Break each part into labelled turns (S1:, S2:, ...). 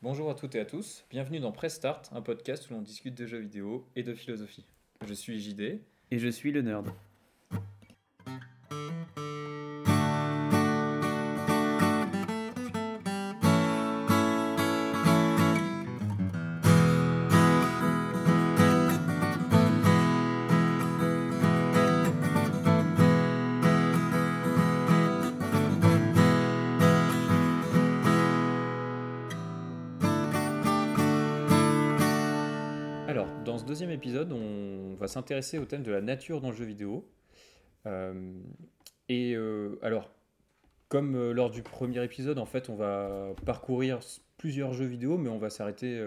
S1: Bonjour à toutes et à tous, bienvenue dans Press Start, un podcast où l'on discute de jeux vidéo et de philosophie. Je suis JD.
S2: Et je suis le nerd.
S1: S'intéresser au thème de la nature dans le jeu vidéo. Euh, et euh, alors, comme euh, lors du premier épisode, en fait, on va parcourir plusieurs jeux vidéo, mais on va s'arrêter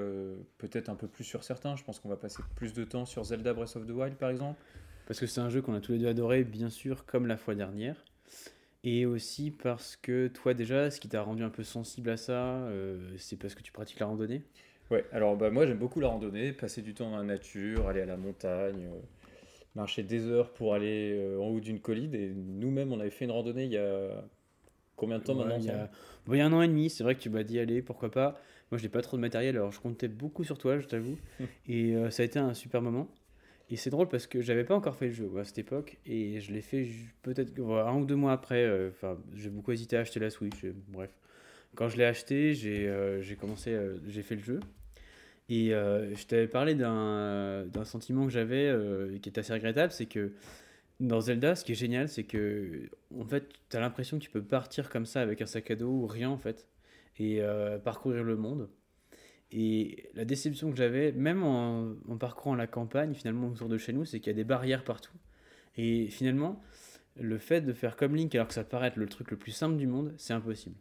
S1: peut-être un peu plus sur certains. Je pense qu'on va passer plus de temps sur Zelda Breath of the Wild, par exemple.
S2: Parce que c'est un jeu qu'on a tous les deux adoré, bien sûr, comme la fois dernière. Et aussi parce que toi déjà, ce qui t'a rendu un peu sensible à ça, c'est parce que tu pratiques la randonnée?
S1: Ouais, alors bah, moi j'aime beaucoup la randonnée, passer du temps dans la nature, aller à la montagne, euh, marcher des heures pour aller euh, en haut d'une colline. Et nous-mêmes, on avait fait une randonnée il y a combien de temps
S2: Ouais,
S1: maintenant
S2: il y, a... bon, il y a un an et demi, c'est vrai que tu m'as dit allez, pourquoi pas. Moi, je n'ai pas trop de matériel, alors je comptais beaucoup sur toi, je t'avoue. et euh, ça a été un super moment. Et c'est drôle parce que j'avais pas encore fait le jeu à cette époque, et je l'ai fait peut-être un ou deux mois après. Enfin, j'ai beaucoup hésité à acheter la Switch. bref, quand je l'ai acheté, j'ai euh, commencé, euh, j'ai fait le jeu. Et euh, je t'avais parlé d'un sentiment que j'avais euh, qui est assez regrettable, c'est que dans Zelda, ce qui est génial, c'est que en fait, tu as l'impression que tu peux partir comme ça avec un sac à dos ou rien en fait, et euh, parcourir le monde. Et la déception que j'avais, même en, en parcourant la campagne, finalement autour de chez nous, c'est qu'il y a des barrières partout. Et finalement, le fait de faire comme Link, alors que ça paraît être le truc le plus simple du monde, c'est impossible.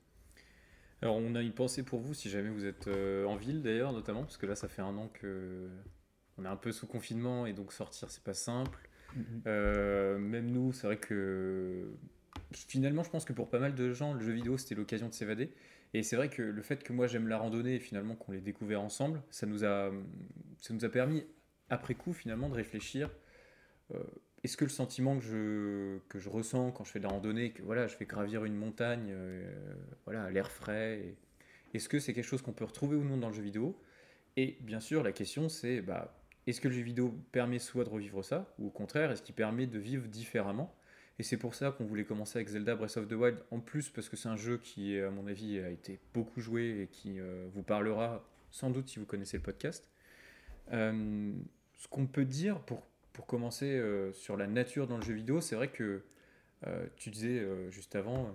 S1: Alors, on a une pensée pour vous si jamais vous êtes euh, en ville d'ailleurs, notamment, parce que là, ça fait un an que on est un peu sous confinement et donc sortir, c'est pas simple. Euh, même nous, c'est vrai que finalement, je pense que pour pas mal de gens, le jeu vidéo c'était l'occasion de s'évader. Et c'est vrai que le fait que moi j'aime la randonnée et finalement qu'on l'ait découvert ensemble, ça nous a, ça nous a permis après coup finalement de réfléchir. euh, est-ce que le sentiment que je, que je ressens quand je fais de la randonnée, que voilà, je fais gravir une montagne, euh, voilà, à l'air frais, est-ce que c'est quelque chose qu'on peut retrouver ou non dans le jeu vidéo? Et bien sûr, la question c'est, bah, est-ce que le jeu vidéo permet soit de revivre ça, ou au contraire, est-ce qu'il permet de vivre différemment? Et c'est pour ça qu'on voulait commencer avec Zelda Breath of the Wild, en plus parce que c'est un jeu qui, à mon avis, a été beaucoup joué et qui euh, vous parlera sans doute si vous connaissez le podcast. Euh, ce qu'on peut dire pour, pour commencer euh, sur la nature dans le jeu vidéo, c'est vrai que euh, tu disais euh, juste avant,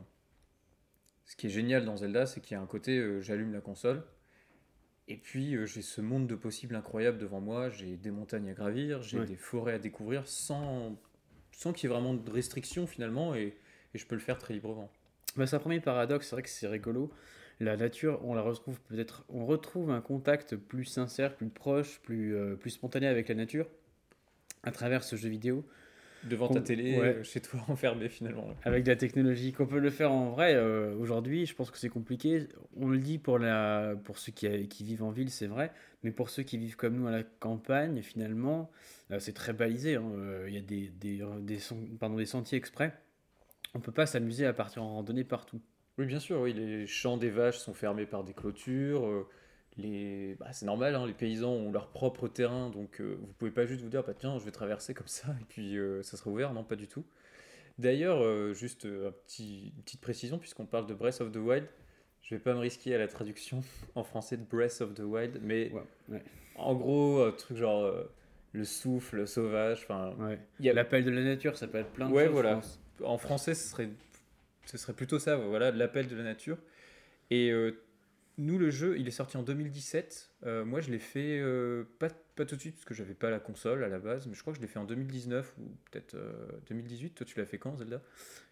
S1: ce qui est génial dans Zelda, c'est qu'il y a un côté j'allume la console, et puis j'ai ce monde de possibles incroyable devant moi, j'ai des montagnes à gravir, j'ai
S2: Ouais.
S1: des forêts à découvrir sans, sans qu'il y ait vraiment de restrictions finalement, et, et je peux le faire très librement.
S2: Bah, c'est un premier paradoxe, c'est vrai que c'est rigolo. La nature, on la retrouve peut-être, on retrouve un contact plus sincère, plus proche, plus, plus spontané avec la nature à travers ce jeu vidéo,
S1: Devant ta télé,
S2: ouais.
S1: euh, chez toi enfermé finalement.
S2: avec de la technologie. Qu'on peut le faire en vrai, euh, aujourd'hui, je pense que c'est compliqué. On le dit pour, la, pour ceux qui, qui vivent en ville, c'est vrai, mais pour ceux qui vivent comme nous à la campagne, finalement, euh, c'est très balisé. hein. Euh, Il y a des, des, des, pardon, des sentiers exprès. On peut pas s'amuser à partir en randonnée partout.
S1: Oui, bien sûr, oui, les champs des vaches sont fermés par des clôtures. Les... bah, c'est normal, hein, les paysans ont leur propre terrain, donc euh, vous pouvez pas juste vous dire, bah, tiens, je vais traverser comme ça, et puis euh, ça sera ouvert. Non, pas du tout. D'ailleurs, euh, juste euh, un petit, une petite précision, puisqu'on parle de Breath of the Wild, je vais pas me risquer à la traduction en français de Breath of the Wild, mais
S2: Ouais, ouais.
S1: en gros, un truc genre le souffle sauvage, enfin,
S2: Ouais.
S1: il y a-
S2: L'appel de la nature, ça peut être plein de choses.
S1: voilà. en français, ce serait, ce serait plutôt ça, voilà, l'appel de la nature. Et nous, le jeu, il est sorti en 2017. Euh, moi, je l'ai fait euh, pas, pas tout de suite, parce que j'avais pas la console à la base, mais je crois que je l'ai fait en 2019 ou peut-être euh, 2018. Toi, tu l'as fait quand, Zelda?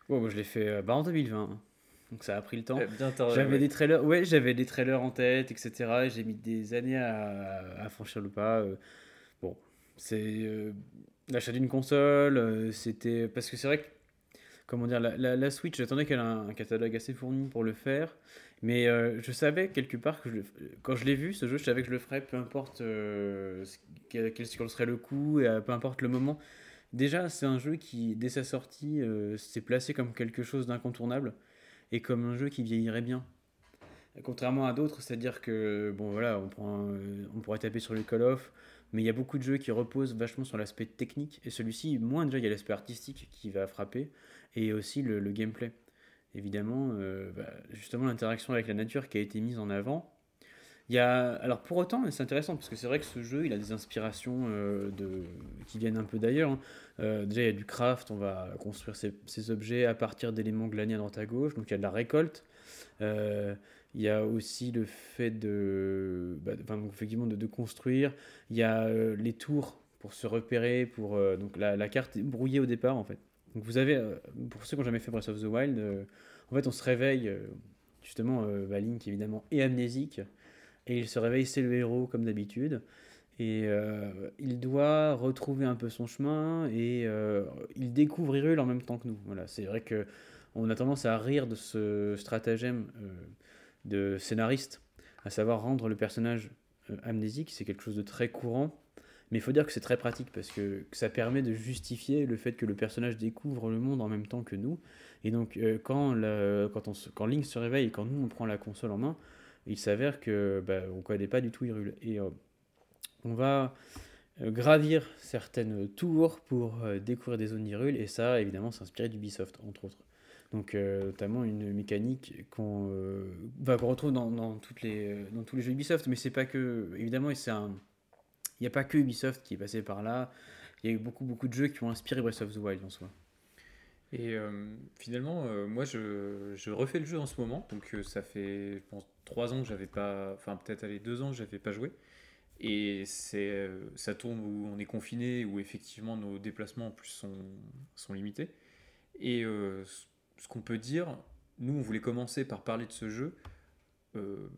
S2: Ouais, moi je l'ai fait euh, bah, en 2020. hein. Donc ça a pris le temps.
S1: Eh
S2: J'avais
S1: ouais.
S2: des trailers, ouais, j'avais des trailers en tête, etc. J'ai mis des années à, à franchir le pas. euh. Bon, c'est euh, l'achat d'une console, euh, c'était parce que c'est vrai que comment dire, la, la, la Switch, j'attendais qu'elle ait un, un catalogue assez fourni pour le faire, mais euh, je savais quelque part que je quand je l'ai vu, ce jeu, je savais que je le ferais, peu importe euh, quel, serait le coût et peu importe le moment. Déjà, c'est un jeu qui, dès sa sortie, euh, s'est placé comme quelque chose d'incontournable et comme un jeu qui vieillirait bien. Contrairement à d'autres, c'est-à-dire que, bon voilà, on pourrait taper sur les Call of, mais il y a beaucoup de jeux qui reposent vachement sur l'aspect technique, et celui-ci, moins déjà, il y a l'aspect artistique qui va frapper, et aussi le, gameplay. Évidemment, euh, bah, justement, l'interaction avec la nature qui a été mise en avant. Il y a, alors pour autant, c'est intéressant parce que c'est vrai que ce jeu, il a des inspirations euh, qui viennent un peu d'ailleurs. Hein. Euh, déjà, il y a du craft, on va construire ces, objets à partir d'éléments glanés à droite à gauche, donc il y a de la récolte. Il y a aussi le fait de, bah, effectivement de, construire. Il y a les tours pour se repérer, pour donc la, carte est brouillée au départ en fait. Donc vous avez, euh, pour ceux qui n'ont jamais fait Breath of the Wild, en fait on se réveille, justement, bah, Link évidemment est amnésique, et il se réveille, c'est le héros comme d'habitude, et il doit retrouver un peu son chemin, et il découvre Hyrule en même temps que nous. Voilà, c'est vrai que on a tendance à rire de ce stratagème de scénariste, à savoir rendre le personnage euh, amnésique. C'est quelque chose de très courant, mais il faut dire que c'est très pratique parce que, ça permet de justifier le fait que le personnage découvre le monde en même temps que nous. Et donc, euh, quand, quand, Link se réveille et quand nous on prend la console en main, il s'avère que bah, on connaît pas du tout Hyrule. Et euh, on va gravir certaines tours pour découvrir des zones d'Hyrule, et ça, évidemment, s'inspirer d'Ubisoft, entre autres. Donc, euh, notamment une mécanique qu'on euh, retrouve dans tous les jeux Ubisoft, mais c'est pas que. Évidemment, c'est un. Il n'y a pas que Ubisoft qui est passé par là. Il y a eu beaucoup, beaucoup de jeux qui ont inspiré Breath of the Wild en soi.
S1: Et euh, finalement, moi, je, refais le jeu en ce moment. Donc, ça fait, je pense, trois ans que j'avais pas. Enfin, peut-être, allez, deux ans que j'avais pas joué. Et c'est, ça tourne où on est confiné, où effectivement nos déplacements en plus sont, sont limités. Et ce qu'on peut dire, nous on voulait commencer par parler de ce jeu, euh,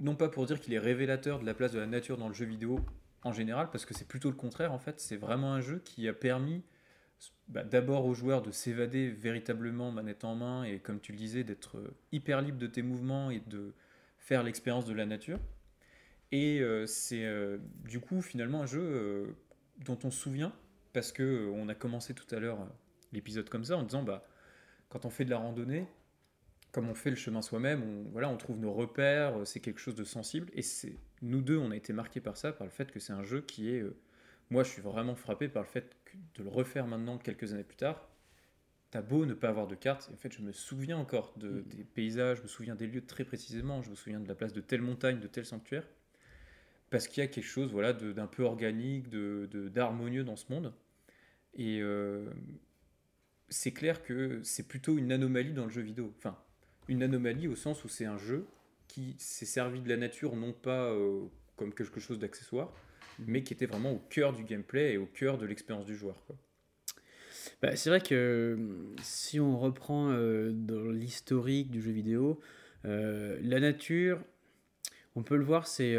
S1: non pas pour dire qu'il est révélateur de la place de la nature dans le jeu vidéo en général, parce que c'est plutôt le contraire en fait, c'est vraiment un jeu qui a permis bah, d'abord aux joueurs de s'évader véritablement manette en main et comme tu le disais d'être hyper libre de tes mouvements et de faire l'expérience de la nature. Et euh, c'est euh, du coup finalement un jeu dont on se souvient parce que on a commencé tout à l'heure l'épisode comme ça en disant bah quand on fait de la randonnée, comme on fait le chemin soi-même, on, voilà, on trouve nos repères, euh, c'est quelque chose de sensible. Et c'est nous deux, on a été marqués par ça, par le fait que c'est un jeu qui est. Euh, moi, je suis vraiment frappé par le fait de le refaire maintenant, quelques années plus tard. T'as beau ne pas avoir de carte, en fait, je me souviens encore de, mm. des paysages, je me souviens des lieux très précisément, je me souviens de la place de telle montagne, de tel sanctuaire, parce qu'il y a quelque chose voilà, d'un peu organique, d'harmonieux de, dans ce monde. Et, euh, c'est clair que c'est plutôt une anomalie dans le jeu vidéo. Enfin, une anomalie au sens où c'est un jeu qui s'est servi de la nature non pas euh, comme quelque chose d'accessoire, mais qui était vraiment au cœur du gameplay et au cœur de l'expérience du joueur.
S2: Bah, c'est vrai que si on reprend euh, dans l'historique du jeu vidéo, euh, la nature, on peut le voir, c'est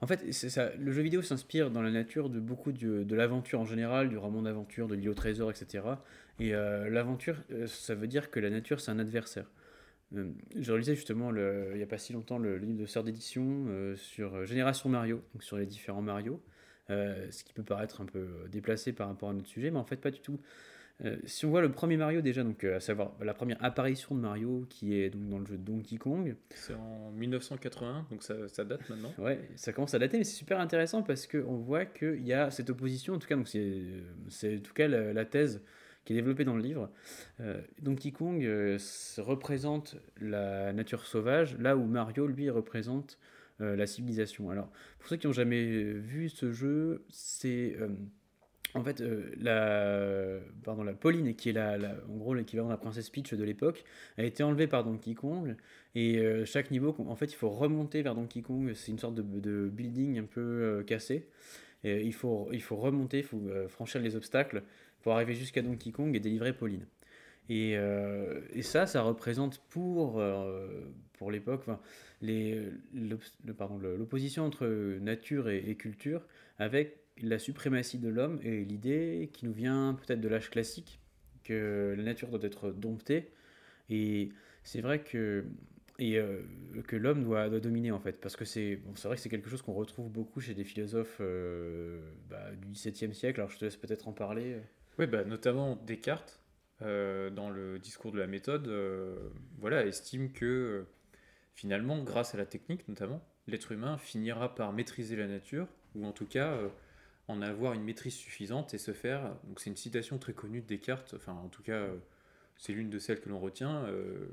S2: en fait ça, le jeu vidéo s'inspire dans la nature de beaucoup de, l'aventure en général, du roman d'aventure, de l'île au trésor, etc. Et euh, l'aventure, euh, ça veut dire que la nature, c'est un adversaire. Euh, je relisais justement il n'y a pas si longtemps le, livre de sœur d'édition sur Génération Mario, donc sur les différents Mario, ce qui peut paraître un peu déplacé par rapport à notre sujet, mais en fait pas du tout. si on voit le premier Mario déjà, donc à savoir la première apparition de Mario qui est donc dans le jeu Donkey Kong.
S1: C'est en 1981, donc ça, ça, date maintenant.
S2: Ouais, ça commence à dater, mais c'est super intéressant parce qu'on voit qu'il y a cette opposition, en tout cas, donc c'est en tout cas la thèse qui est développé dans le livre. Euh, Donkey Kong euh, représente la nature sauvage, là où Mario, lui, représente euh, la civilisation. Alors, pour ceux qui n'ont jamais vu ce jeu, c'est en fait la, pardon, la Pauline, qui est la, en gros l'équivalent de la princesse Peach de l'époque, a été enlevée par Donkey Kong. Et chaque niveau, en fait, il faut remonter vers Donkey Kong. C'est une sorte de, de building un peu cassé. Il, faut, il faut remonter, il faut franchir les obstacles pour arriver jusqu'à Donkey Kong et délivrer Pauline. Et, euh, ça, ça représente pour, euh, pour l'époque l'opposition entre nature et, culture avec la suprématie de l'homme et l'idée qui nous vient peut-être de l'âge classique que la nature doit être domptée. Et c'est vrai que, euh, que l'homme doit, doit, dominer en fait. Parce que c'est bon, vrai que c'est quelque chose qu'on retrouve beaucoup chez des philosophes bah, du XVIIe siècle. Alors je te laisse peut-être en parler.
S1: Oui, bah, notamment Descartes, euh, dans le discours de la méthode, euh, voilà, estime que euh, finalement, grâce à la technique notamment, l'être humain finira par maîtriser la nature, ou en tout cas en avoir une maîtrise suffisante et se faire. Donc c'est une citation très connue de Descartes, enfin en tout cas c'est l'une de celles que l'on retient.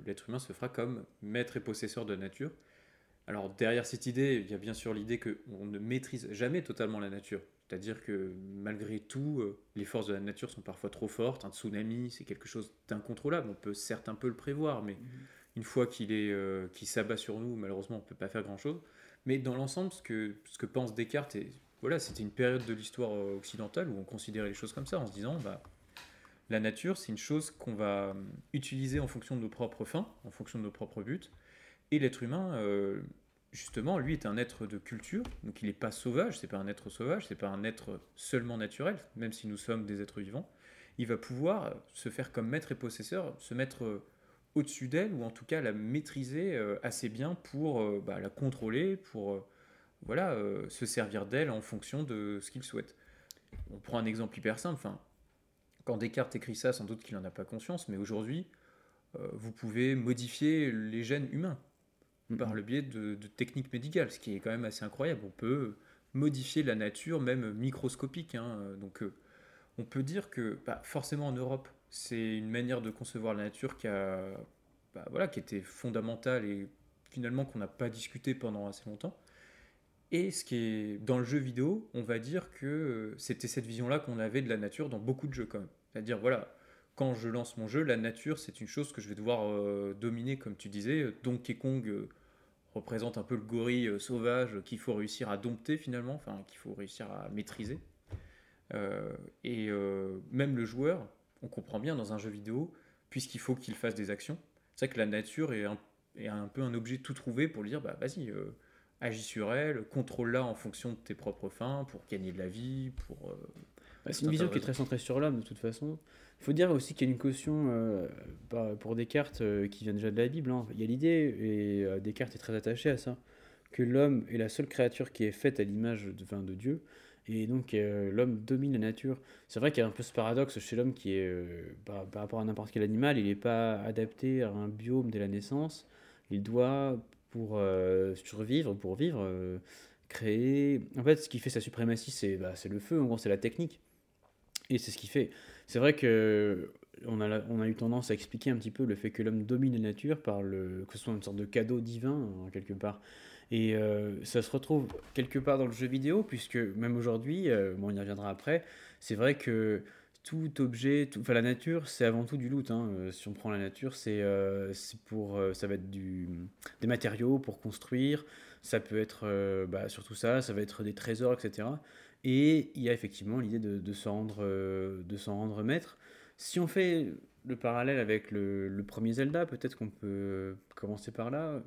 S1: l'être humain se fera comme maître et possesseur de la nature. Alors derrière cette idée, il y a bien sûr l'idée qu'on ne maîtrise jamais totalement la nature. C'est-à-dire que malgré tout, euh, les forces de la nature sont parfois trop fortes. Un tsunami, c'est quelque chose d'incontrôlable. On peut certes un peu le prévoir, mais une fois qu'il est, euh, s'abat sur nous, malheureusement, on ne peut pas faire grand-chose. Mais dans l'ensemble, ce que, ce que pense Descartes, et voilà, c'était une période de l'histoire euh, occidentale où on considérait les choses comme ça, en se disant, bah, la nature, c'est une chose qu'on va euh, utiliser en fonction de nos propres fins, en fonction de nos propres buts. Et l'être humain, euh, justement, lui est un être de culture, donc il n'est pas sauvage, c'est pas un être sauvage, c'est pas un être seulement naturel, même si nous sommes des êtres vivants. Il va pouvoir se faire comme maître et possesseur, se mettre euh, au-dessus d'elle, ou en tout cas la maîtriser euh, assez bien pour euh, bah, la contrôler, pour euh, voilà, euh, se servir d'elle en fonction de ce qu'il souhaite. On prend un exemple hyper simple. Quand Descartes écrit ça, sans doute qu'il n'en a pas conscience, mais aujourd'hui, euh, vous pouvez modifier les gènes humains par le biais de, techniques médicales, ce qui est quand même assez incroyable. On peut modifier la nature, même microscopique. hein. Donc, euh, on peut dire que bah, forcément en Europe, c'est une manière de concevoir la nature qui a, bah, voilà, qui était fondamentale et finalement qu'on n'a pas discuté pendant assez longtemps. Et ce qui est dans le jeu vidéo, on va dire que euh, c'était cette vision-là qu'on avait de la nature dans beaucoup de jeux quand même. C'est-à-dire voilà, quand je lance mon jeu, la nature c'est une chose que je vais devoir euh, dominer, comme tu disais. Donkey Kong euh, représente un peu le gorille euh, sauvage qu'il faut réussir à dompter finalement, enfin qu'il faut réussir à maîtriser. Et même le joueur, on comprend bien dans un jeu vidéo, puisqu'il faut qu'il fasse des actions. C'est vrai que la nature est un, est un peu un objet tout trouvé pour lui dire bah vas-y, agis sur elle, contrôle-la en fonction de tes propres fins, pour gagner de la vie, pour...
S2: Bah, c'est une vision qui est très centrée sur l'homme de toute façon. Il faut dire aussi qu'il y a une caution euh, pour Descartes euh, qui vient déjà de la Bible. hein. Il y a l'idée, et euh, Descartes est très attaché à ça, que l'homme est la seule créature qui est faite à l'image de, Dieu. Et donc euh, l'homme domine la nature. C'est vrai qu'il y a un peu ce paradoxe chez l'homme qui est, euh, par, rapport à n'importe quel animal, il n'est pas adapté à un biome dès la naissance. Il doit, pour survivre, pour vivre, créer... En fait, ce qui fait sa suprématie, bah, c'est le feu, en gros, c'est la technique. Et c'est ce qui fait. C'est vrai que on a, on a eu tendance à expliquer un petit peu le fait que l'homme domine la nature par le que ce soit une sorte de cadeau divin quelque part. Et euh, ça se retrouve quelque part dans le jeu vidéo puisque même aujourd'hui, euh, bon, on y reviendra après. C'est vrai que tout objet, tout, enfin la nature, c'est avant tout du loot. hein. Euh, Si on prend la nature, c'est pour, ça va être du, des matériaux pour construire. Ça peut être bah, surtout ça, ça va être des trésors, etc. Et il y a effectivement l'idée de, de s'en rendre, euh, de s'en rendre maître. Si on fait le parallèle avec le, le premier Zelda, peut-être qu'on peut commencer par là.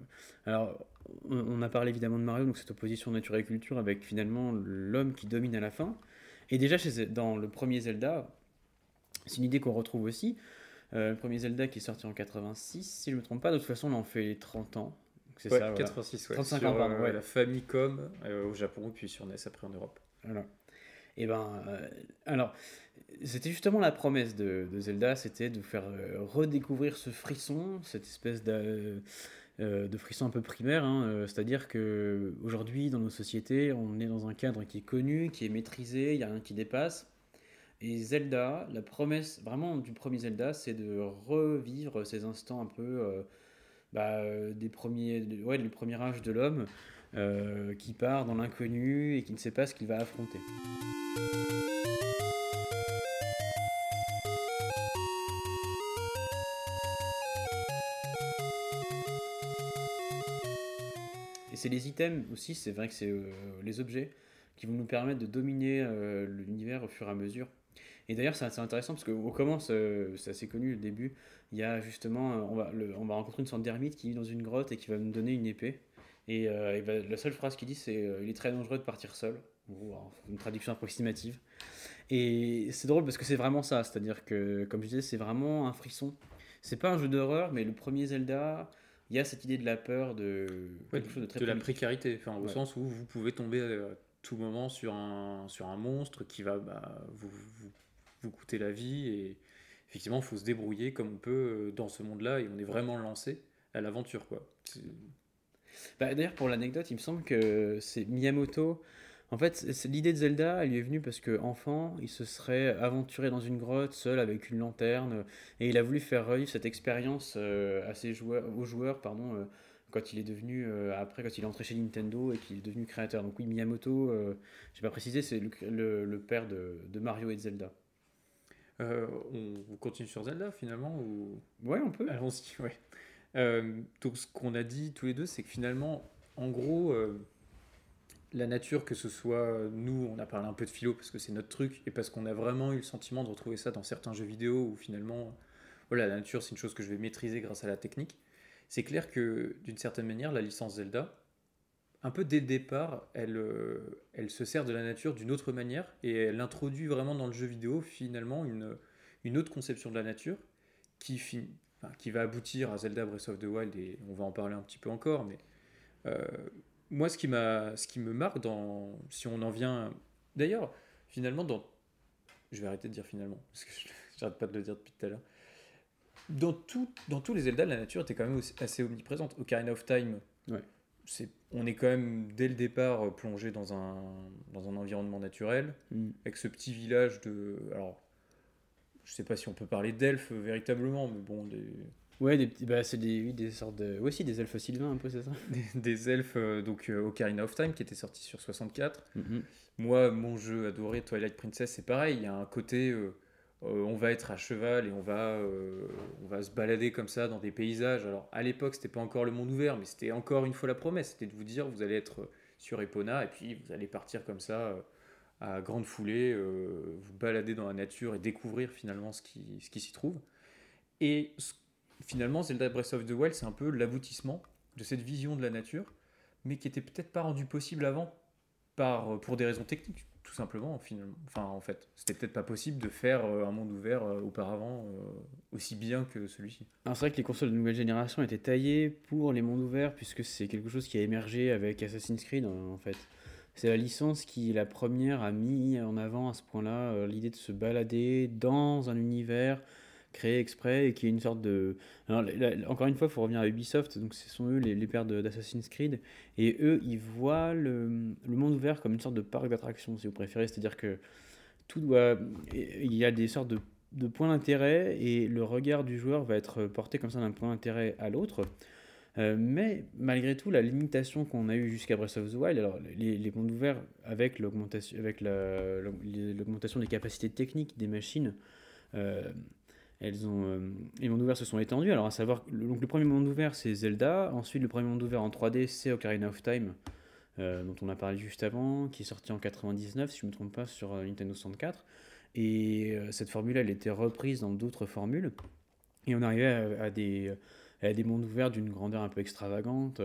S2: Alors, on, on a parlé évidemment de Mario, donc cette opposition nature et culture avec finalement l'homme qui domine à la fin. Et déjà, chez, dans le premier Zelda, c'est une idée qu'on retrouve aussi. Euh, le premier Zelda qui est sorti en 86, si je ne me trompe pas, de toute façon, on en fait 30 ans. C'est
S1: ouais,
S2: ça, voilà.
S1: 86, ouais.
S2: 35
S1: sur
S2: ans, pardon,
S1: euh,
S2: ouais.
S1: la Famicom euh, au Japon, puis sur NES après en Europe.
S2: Voilà. Et ben, euh, alors, c'était justement la promesse de, Zelda, c'était de vous faire euh, redécouvrir ce frisson, cette espèce de, euh, de frisson un peu primaire. hein, C'est-à-dire que aujourd'hui, dans nos sociétés, on est dans un cadre qui est connu, qui est maîtrisé, il n'y a rien qui dépasse. Et Zelda, la promesse vraiment du premier Zelda, c'est de revivre ces instants un peu bah, des premiers, ouais, du premier âge de l'homme euh, qui part dans l'inconnu et qui ne sait pas ce qu'il va affronter. Et c'est les items aussi, c'est vrai que c'est euh, les objets qui vont nous permettre de dominer euh, l'univers au fur et à mesure. Et d'ailleurs, c'est intéressant parce qu'on commence, c'est assez connu au début, il y a justement, on va, le- on va rencontrer une sorte d'ermite qui vit dans une grotte et qui va nous donner une épée. Et, euh, va- la seule phrase qu'il dit, c'est euh, Il est très dangereux de partir seul. Une traduction approximative. Et c'est drôle parce que c'est vraiment ça, c'est-à-dire que, comme je disais, c'est vraiment un frisson. C'est pas un jeu d'horreur, mais le premier Zelda, il y a cette idée de la peur, de
S1: Ouais,
S2: quelque chose de très
S1: de la précarité, enfin, au
S2: Ouais.
S1: sens où vous pouvez tomber à tout moment sur un, sur un monstre qui va bah, vous, vous, vous coûter la vie. Et effectivement, il faut se débrouiller comme on peut euh, dans ce monde-là et on est vraiment lancé à l'aventure. quoi.
S2: Bah, D'ailleurs, pour l'anecdote, il me semble que c'est Miyamoto. En fait, l'idée de Zelda, elle lui est venue parce que enfant, il se serait aventuré dans une grotte seul avec une lanterne et il a voulu faire revivre cette expérience euh, à ses joueurs, aux joueurs, pardon, euh, quand il est devenu euh, après, quand il est entré chez Nintendo et qu'il est devenu créateur. Donc oui, Miyamoto, j'ai pas précisé, c'est le, le, père de, de, Mario et de Zelda.
S1: on continue sur Zelda finalement ou?
S2: Ouais, on peut.
S1: Allons-y, ouais. Donc ce qu'on a dit tous les deux, c'est que finalement, en gros la nature, que ce soit nous, on a parlé un peu de philo parce que c'est notre truc, et parce qu'on a vraiment eu le sentiment de retrouver ça dans certains jeux vidéo où finalement, voilà, la nature c'est une chose que je vais maîtriser grâce à la technique. C'est clair que d'une certaine manière, la licence Zelda, un peu dès le départ, elle, euh, elle se sert de la nature d'une autre manière et elle introduit vraiment dans le jeu vidéo finalement une, une autre conception de la nature qui, qui va aboutir à Zelda Breath of the Wild et on va en parler un petit peu encore, mais euh, moi, ce qui, m'a, ce qui me marque, dans, si on en vient. D'ailleurs, finalement, dans. Je vais arrêter de dire finalement, parce que j'arrête pas de le dire depuis tout à l'heure. Dans, tout, dans tous les Zelda, la nature était quand même assez omniprésente. Ocarina of Time,
S2: ouais.
S1: c'est, on est quand même dès le départ plongé dans un, dans un environnement naturel, mm. avec ce petit village de. Alors, je sais pas si on peut parler d'elfes véritablement, mais bon, des
S2: Ouais, des, bah, c'est des, oui, des sortes de. aussi des elfes sylvains, un peu, c'est ça
S1: des, elfes, euh, donc euh, Ocarina of Time, qui était sorti sur 64. Mm-hmm. Moi, mon jeu adoré, Twilight Princess, c'est pareil. Il y a un côté. Euh, on va être à cheval et on va, on va se balader comme ça dans des paysages. Alors, à l'époque, c'était pas encore le monde ouvert, mais c'était encore une fois la promesse. C'était de vous dire, vous allez être sur Epona et puis vous allez partir comme ça à grande foulée, vous balader dans la nature et découvrir finalement ce qui, ce qui s'y trouve. Et finalement, Zelda Breath of the Wild, c'est un peu l'aboutissement de cette vision de la nature, mais qui était peut-être pas rendue possible avant, par, euh, pour des raisons techniques, tout simplement. Finalement. Enfin, en fait, c'était peut-être pas possible de faire euh, un monde ouvert euh, auparavant aussi bien que celui-ci.
S2: C'est vrai que les consoles de nouvelle génération étaient taillées pour les mondes ouverts, puisque c'est quelque chose qui a émergé avec Assassin's Creed, en fait. C'est la licence qui, la première, a mis en avant à ce point-là l'idée de se balader dans un univers créé exprès et qui est une sorte de. encore une fois, il faut revenir à Ubisoft, donc ce sont eux les, les pères d'Assassin's Creed, et eux, ils voient le, le, monde ouvert comme une sorte de parc d'attractions, si vous préférez, c'est-à-dire que tout doit. Il y a des sortes de, de points d'intérêt et le regard du joueur va être porté comme ça d'un point d'intérêt à l'autre. Euh, mais malgré tout, la limitation qu'on a eue jusqu'à Breath of the Wild, alors les, mondes ouverts avec l'augmentation, des capacités techniques des machines, euh, elles ont, euh, les mondes ouverts se sont étendus. Alors, à savoir, le, donc le premier monde ouvert, c'est Zelda. Ensuite, le premier monde ouvert en 3D, c'est Ocarina of Time, dont on a parlé juste avant, qui est sorti en 99, si je ne me trompe pas, sur Nintendo 64. Et cette formule, elle était reprise dans d'autres formules. Et on arrivait à, des, à des mondes ouverts d'une grandeur un peu extravagante.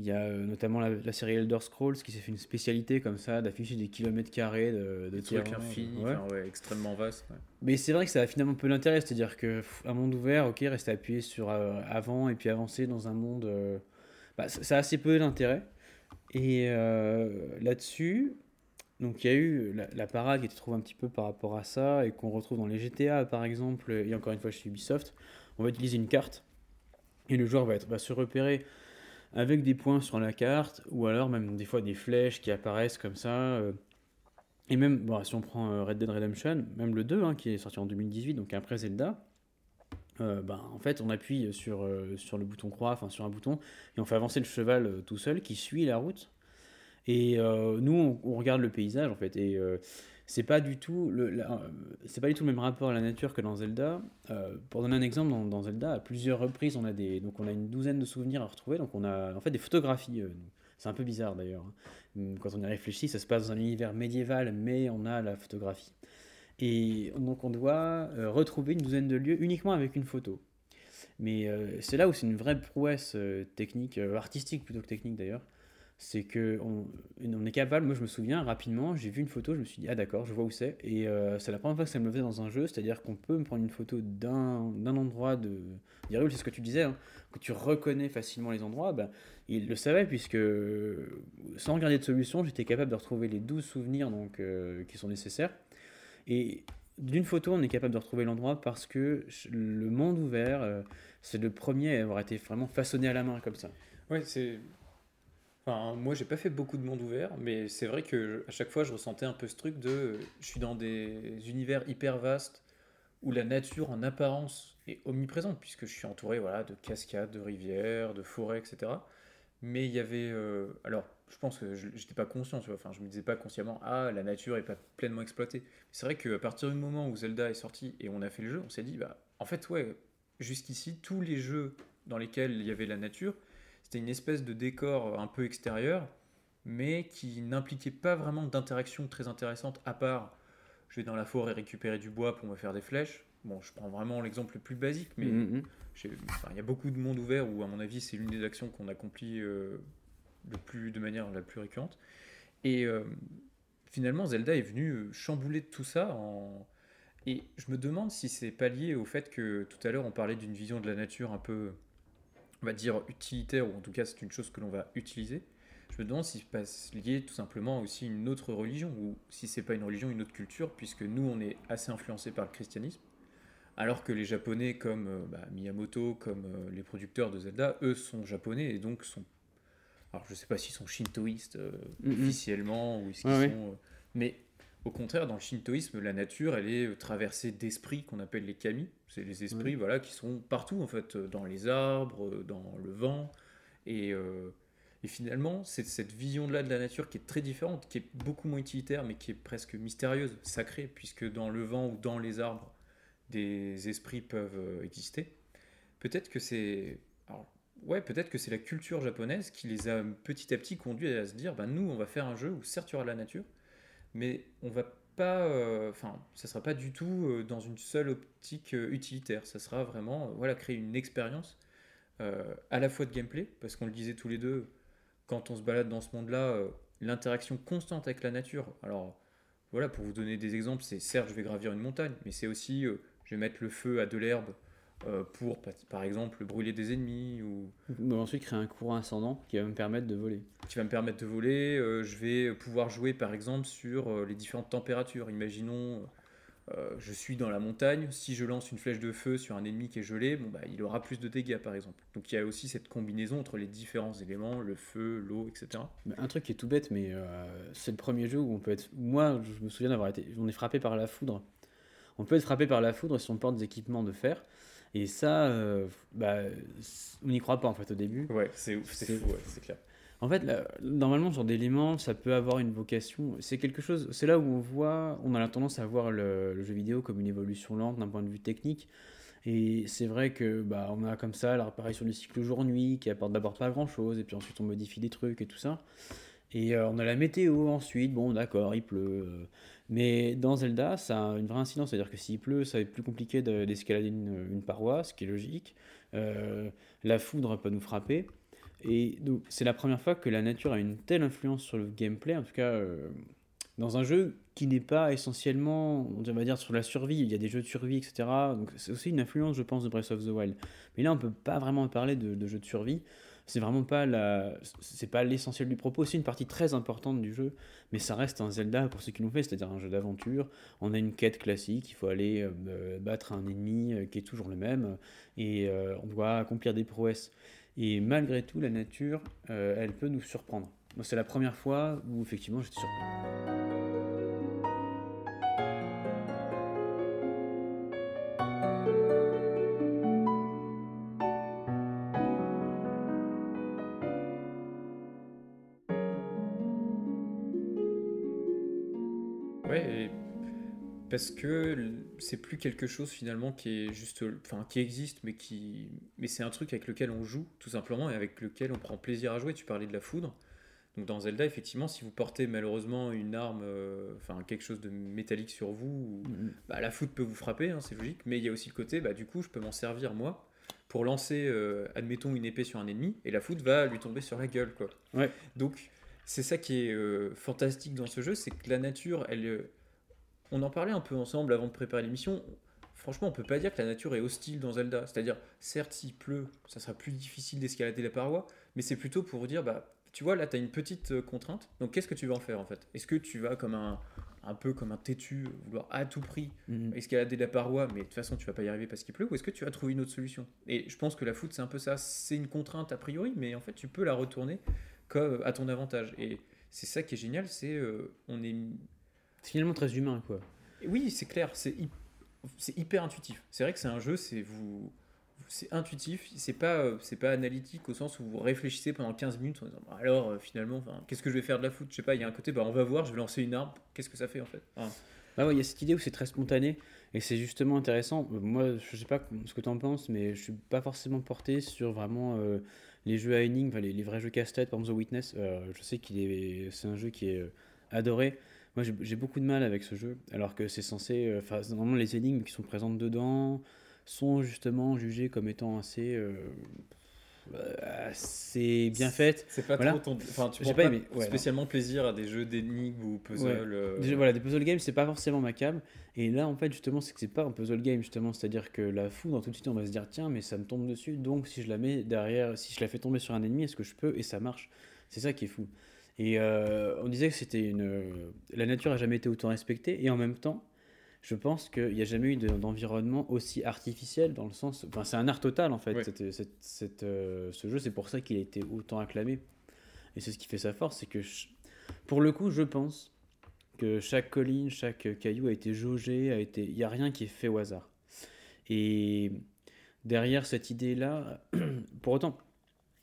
S2: Il y a euh, notamment la, série Elder Scrolls qui s'est fait une spécialité comme ça, d'afficher des kilomètres carrés de, de
S1: trucs infinis, ouais. extrêmement vaste.
S2: Mais c'est vrai que ça a finalement peu d'intérêt, c'est-à-dire que un monde ouvert, ok, rester appuyé sur euh, avant et puis avancer dans un monde, euh, bah, ça, a assez peu d'intérêt. Et là-dessus, donc il y a eu la, parade qui était trouvée un petit peu par rapport à ça et qu'on retrouve dans les GTA par exemple, et encore une fois chez Ubisoft, on va utiliser une carte et le joueur va, se repérer avec des points sur la carte, ou alors même des fois des flèches qui apparaissent comme ça. Euh. et même, bon, si on prend euh, Red Dead Redemption, même le 2, hein, qui est sorti en 2018, donc après Zelda, euh, ben, en fait, on appuie sur, sur le bouton croix, enfin sur un bouton, et on fait avancer le cheval tout seul qui suit la route. Et nous, on, regarde le paysage, en fait. C'est pas du tout le c'est pas du tout le même rapport à la nature que dans Zelda. Euh, pour donner un exemple dans, Zelda à plusieurs reprises on a des donc on a une douzaine de souvenirs à retrouver. Donc on a en fait des photographies euh, c'est un peu bizarre d'ailleurs hein. hum, quand on y réfléchit ça se passe dans un univers médiéval mais on a la photographie. Et donc on doit euh, retrouver une douzaine de lieux uniquement avec une photo. Mais c'est là où c'est une vraie prouesse technique artistique plutôt que technique d'ailleurs c'est que on, on, est capable, moi je me souviens rapidement, j'ai vu une photo, je me suis dit ah d'accord, je vois où c'est, et euh, c'est la première fois que ça me faisait dans un jeu, c'est-à-dire qu'on peut me prendre une photo d'un, endroit de... c'est ce que tu disais, hein, que tu reconnais facilement les endroits, bah, il le savait puisque sans regarder de solution, j'étais capable de retrouver les 12 souvenirs donc, euh, qui sont nécessaires, et d'une photo on est capable de retrouver l'endroit parce que le monde ouvert, euh, c'est le premier à avoir été vraiment façonné à la main comme ça.
S1: Ouais, c'est Moi, j'ai pas fait beaucoup de monde ouvert, mais c'est vrai que à chaque fois, je ressentais un peu ce truc de, je suis dans des univers hyper vastes où la nature en apparence est omniprésente puisque je suis entouré, voilà, de cascades, de rivières, de forêts, etc. Mais il y avait, euh, alors, je pense que je n'étais pas conscient, tu vois, enfin, je me disais pas consciemment, ah, la nature est pas pleinement exploitée. C'est vrai qu'à partir du moment où Zelda est sorti et on a fait le jeu, on s'est dit, bah, en fait, ouais, jusqu'ici, tous les jeux dans lesquels il y avait la nature, c'était une espèce de décor un peu extérieur, mais qui n'impliquait pas vraiment d'interaction très intéressante, à part je vais dans la forêt récupérer du bois pour me faire des flèches. Bon, je prends vraiment l'exemple le plus basique, mais mm, mm, mm. il y a beaucoup de monde ouvert où, à mon avis, c'est l'une des actions qu'on accomplit euh, plus, de manière la plus récurrente. Et euh, finalement, Zelda est venu euh, chambouler tout ça en et je me demande si c'est pas lié au fait que tout à l'heure on parlait d'une vision de la nature un peu, on va dire, utilitaire, ou en tout cas c'est une chose que l'on va utiliser. Je me demande si c'est pas lié tout simplement aussi une autre religion, ou si c'est pas une religion, une autre culture, puisque nous on est assez influencé par le christianisme, alors que les japonais comme euh, bah, Miyamoto, comme euh, les producteurs de Zelda, eux sont japonais et donc sont. Alors je sais pas s'ils sont shintoïstes euh, officiellement, ou est-ce qu'ils sont. mais au contraire, dans le shintoïsme, la nature, elle est traversée d'esprits qu'on appelle les kami. C'est les esprits voilà, qui sont partout, en fait, dans les arbres, dans le vent. Et, euh, et finalement, c'est cette vision-là de la nature qui est très différente, qui est beaucoup moins utilitaire, mais qui est presque mystérieuse, sacrée, puisque dans le vent ou dans les arbres, des esprits peuvent euh, exister. Peut-être que c'est... Ouais, peut-être que c'est la culture japonaise qui les a petit à petit conduits à se dire, bah, nous, on va faire un jeu où certes il y aura la nature, mais on va pas, euh, enfin, ça sera pas du tout euh, dans une seule optique euh, utilitaire. Ça sera vraiment, voilà, créer une expérience à la fois de gameplay, parce qu'on le disait tous les deux, quand on se balade dans ce monde-là, l'interaction constante avec la nature. Alors, voilà, pour vous donner des exemples, c'est certes, je vais gravir une montagne, mais c'est aussi, je vais mettre le feu à de l'herbe euh, pour, par exemple, brûler des ennemis. Ou...
S2: ensuite créer un courant ascendant qui va me permettre de voler.
S1: Qui va me permettre de voler. Euh, je vais pouvoir jouer, par exemple, sur euh, les différentes températures. Imaginons, je suis dans la montagne. Si je lance une flèche de feu sur un ennemi qui est gelé, bon, bah, il aura plus de dégâts, par exemple. Donc il y a aussi cette combinaison entre les différents éléments, le feu, l'eau, etc.
S2: Un truc qui est tout bête, mais c'est le premier jeu où on peut être... Moi, je me souviens d'avoir été... On est frappé par la foudre. On peut être frappé par la foudre si on porte des équipements de fer. Et ça, euh, bah, on n'y croit pas en fait au début.
S1: Ouais, c'est fou, c'est clair.
S2: En fait, normalement, sur des éléments, ça peut avoir une vocation. C'est quelque chose. C'est là où on voit, on a la tendance à voir le, jeu vidéo comme une évolution lente d'un point de vue technique. Et c'est vrai que bah, on a comme ça la réparation du cycle jour-nuit qui apporte d'abord pas grand-chose, et puis ensuite on modifie des trucs et tout ça. Et euh, on a la météo ensuite. Bon, d'accord, il pleut. Euh, mais dans Zelda, ça a une vraie incidence. C'est-à-dire que s'il pleut, ça être plus compliqué d'escalader une, paroi, ce qui est logique. Euh, la foudre peut nous frapper. Et donc, c'est la première fois que la nature a une telle influence sur le gameplay, en tout cas euh, dans un jeu qui n'est pas essentiellement, on va dire, sur la survie. Il y a des jeux de survie, etc. Donc, c'est aussi une influence, je pense, de Breath of the Wild. Mais là, on peut pas vraiment parler de, de jeux de survie c'est vraiment pas la c'est pas l'essentiel du propos. C'est une partie très importante du jeu mais ça reste un Zelda pour ceux qui l'ont fait c'est-à-dire un jeu d'aventure. On a une quête classique il faut aller euh, battre un ennemi euh, qui est toujours le même et euh, on doit accomplir des prouesses. Et malgré tout la nature elle peut nous surprendre. C'est la première fois où effectivement j'étais surpris
S1: parce que c'est plus quelque chose finalement qui est juste, enfin qui existe, mais qui, mais c'est un truc avec lequel on joue tout simplement et avec lequel on prend plaisir à jouer. Tu parlais de la foudre. Donc dans Zelda, effectivement, si vous portez malheureusement une arme, euh, enfin quelque chose de métallique sur vous, mm-hmm. bah, la foudre peut vous frapper, hein, c'est logique. Mais il y a aussi le côté, bah, du coup, je peux m'en servir moi pour lancer, euh, admettons, une épée sur un ennemi et la foudre va lui tomber sur la gueule, quoi.
S2: Ouais.
S1: Donc c'est ça qui est euh, fantastique dans ce jeu, c'est que la nature, elle, on en parlait un peu ensemble avant de préparer l'émission. Franchement, on peut pas dire que la nature est hostile dans Zelda. C'est-à-dire, certes, s'il pleut, ça sera plus difficile d'escalader la paroi, mais c'est plutôt pour dire, bah, tu vois, là, tu as une petite euh, contrainte. Donc, qu'est-ce que tu vas en faire en fait? Est-ce que tu vas comme un, un peu comme un têtu, vouloir à tout prix mhm. escalader la paroi, mais de toute façon, tu vas pas y arriver parce qu'il pleut, ou est-ce que tu vas trouver une autre solution? Et je pense que la foot, c'est un peu ça. C'est une contrainte a priori, mais en fait, tu peux la retourner comme à ton avantage. Et c'est ça qui est génial, c'est euh, on est.
S2: C'est finalement très humain, quoi.
S1: Oui, c'est clair, c'est c'est hyper intuitif. C'est vrai que c'est un jeu, c'est vous c'est intuitif, c'est pas, euh, c'est pas analytique au sens où vous réfléchissez pendant 15 minutes en disant bah alors euh, finalement, qu'est-ce que je vais faire de la foot? Je sais pas, il y a un côté, bah, on va voir, je vais lancer une arme, qu'est-ce que ça fait en fait?
S2: Ah. ah ouais, il y a cette idée où c'est très spontané et c'est justement intéressant. Euh, moi, je sais pas ce que tu en penses, mais je suis pas forcément porté sur vraiment les jeux à énigmes, les, vrais jeux casse-tête, par exemple The Witness. je sais qu'il est, c'est un jeu qui est adoré. Moi, j'ai beaucoup de mal avec ce jeu, alors que c'est censé. Enfin, normalement, les énigmes qui sont présentes dedans sont justement jugées comme étant assez euh, assez bien faites.
S1: C'est pas trop ton. Enfin, tu prends pas, spécialement plaisir à des jeux d'énigmes ou puzzle.
S2: Euh. voilà, des puzzle games, c'est pas forcément ma cam. Et là, en fait, justement, c'est que c'est pas un puzzle game, justement. C'est-à-dire que la foudre, tout de suite, on va se dire, tiens, mais ça me tombe dessus. Donc, si je la mets derrière, si je la fais tomber sur un ennemi, est-ce que je peux? Et ça marche. C'est ça qui est fou. Et euh, on disait que c'était une. La nature a jamais été autant respectée. Et en même temps, je pense qu'il n'y a jamais eu d'environnement aussi artificiel dans le sens. Enfin, c'est un art total en fait. Cette, euh, ce jeu, c'est pour ça qu'il a été autant acclamé. Et c'est ce qui fait sa force, c'est que pour le coup, je pense que chaque colline, chaque caillou a été jaugé, a été. Il n'y a rien qui est fait au hasard. Et derrière cette idée-là, pour autant,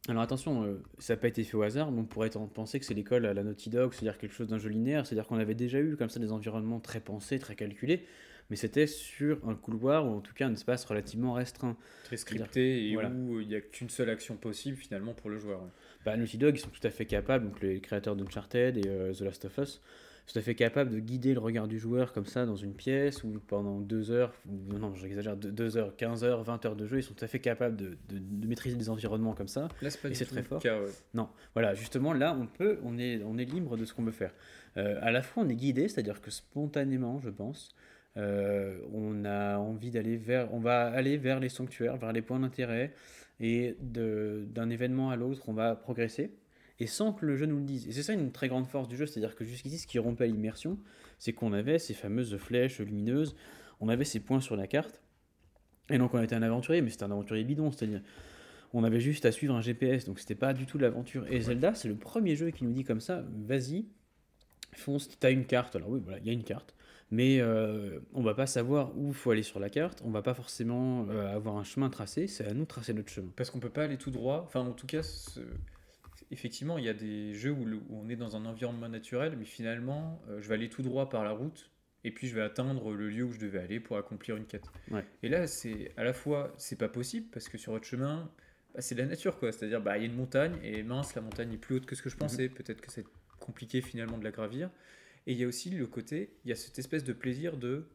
S2: alors attention, euh, ça n'a pas été fait au hasard, mais on pourrait penser que c'est l'école à la Naughty Dog, c'est-à-dire quelque chose d'un jeu linéaire, c'est-à-dire qu'on avait déjà eu comme ça des environnements très pensés, très calculés, mais c'était sur un couloir ou en tout cas un espace relativement restreint.
S1: Très scripté et où il n'y a qu'une seule action possible finalement pour le joueur.
S2: Bah, Naughty Dog, ils sont tout à fait capables, donc les créateurs d'Uncharted et euh, The Last of Us, tout à fait capable de guider le regard du joueur comme ça dans une pièce ou pendant deux heures, ou, non, j'exagère, deux heures, 15 heures, 20 heures de jeu, ils sont tout à fait capables de, de, maîtriser des environnements comme ça.
S1: Là, c'est et c'est très fort.
S2: Non, voilà, justement, là, on peut, on est, on est libre de ce qu'on veut faire. Euh, à la fois, on est guidé, c'est-à-dire que spontanément, je pense, euh, on a envie d'aller vers, on va aller vers les sanctuaires, vers les points d'intérêt, et d'un événement à l'autre, on va progresser et sans que le jeu nous le dise. Et c'est ça une très grande force du jeu, c'est-à-dire que jusqu'ici, ce qui rompait l'immersion, c'est qu'on avait ces fameuses flèches lumineuses, on avait ces points sur la carte, et donc on était un aventurier, mais c'était un aventurier bidon, c'est-à-dire on avait juste à suivre un GPS, donc c'était pas du tout l'aventure. Et Zelda, c'est le premier jeu qui nous dit comme ça, vas-y, fonce, t'as une carte, alors oui, voilà, il y a une carte, mais euh, on va pas savoir où il faut aller sur la carte, on va pas forcément euh, avoir un chemin tracé, c'est à nous de tracer notre chemin.
S1: Parce qu'on peut pas aller tout droit, enfin en tout cas, effectivement, il y a des jeux où, on est dans un environnement naturel, mais finalement, euh, je vais aller tout droit par la route, et puis je vais atteindre le lieu où je devais aller pour accomplir une quête. Et là, c'est à la fois, c'est pas possible, parce que sur votre chemin, bah, c'est la nature, quoi. C'est-à-dire, bah, il y a une montagne, et mince, la montagne est plus haute que ce que je pensais. Mhm. Peut-être que c'est compliqué finalement de la gravir. Et il y a aussi le côté, il y a cette espèce de plaisir de,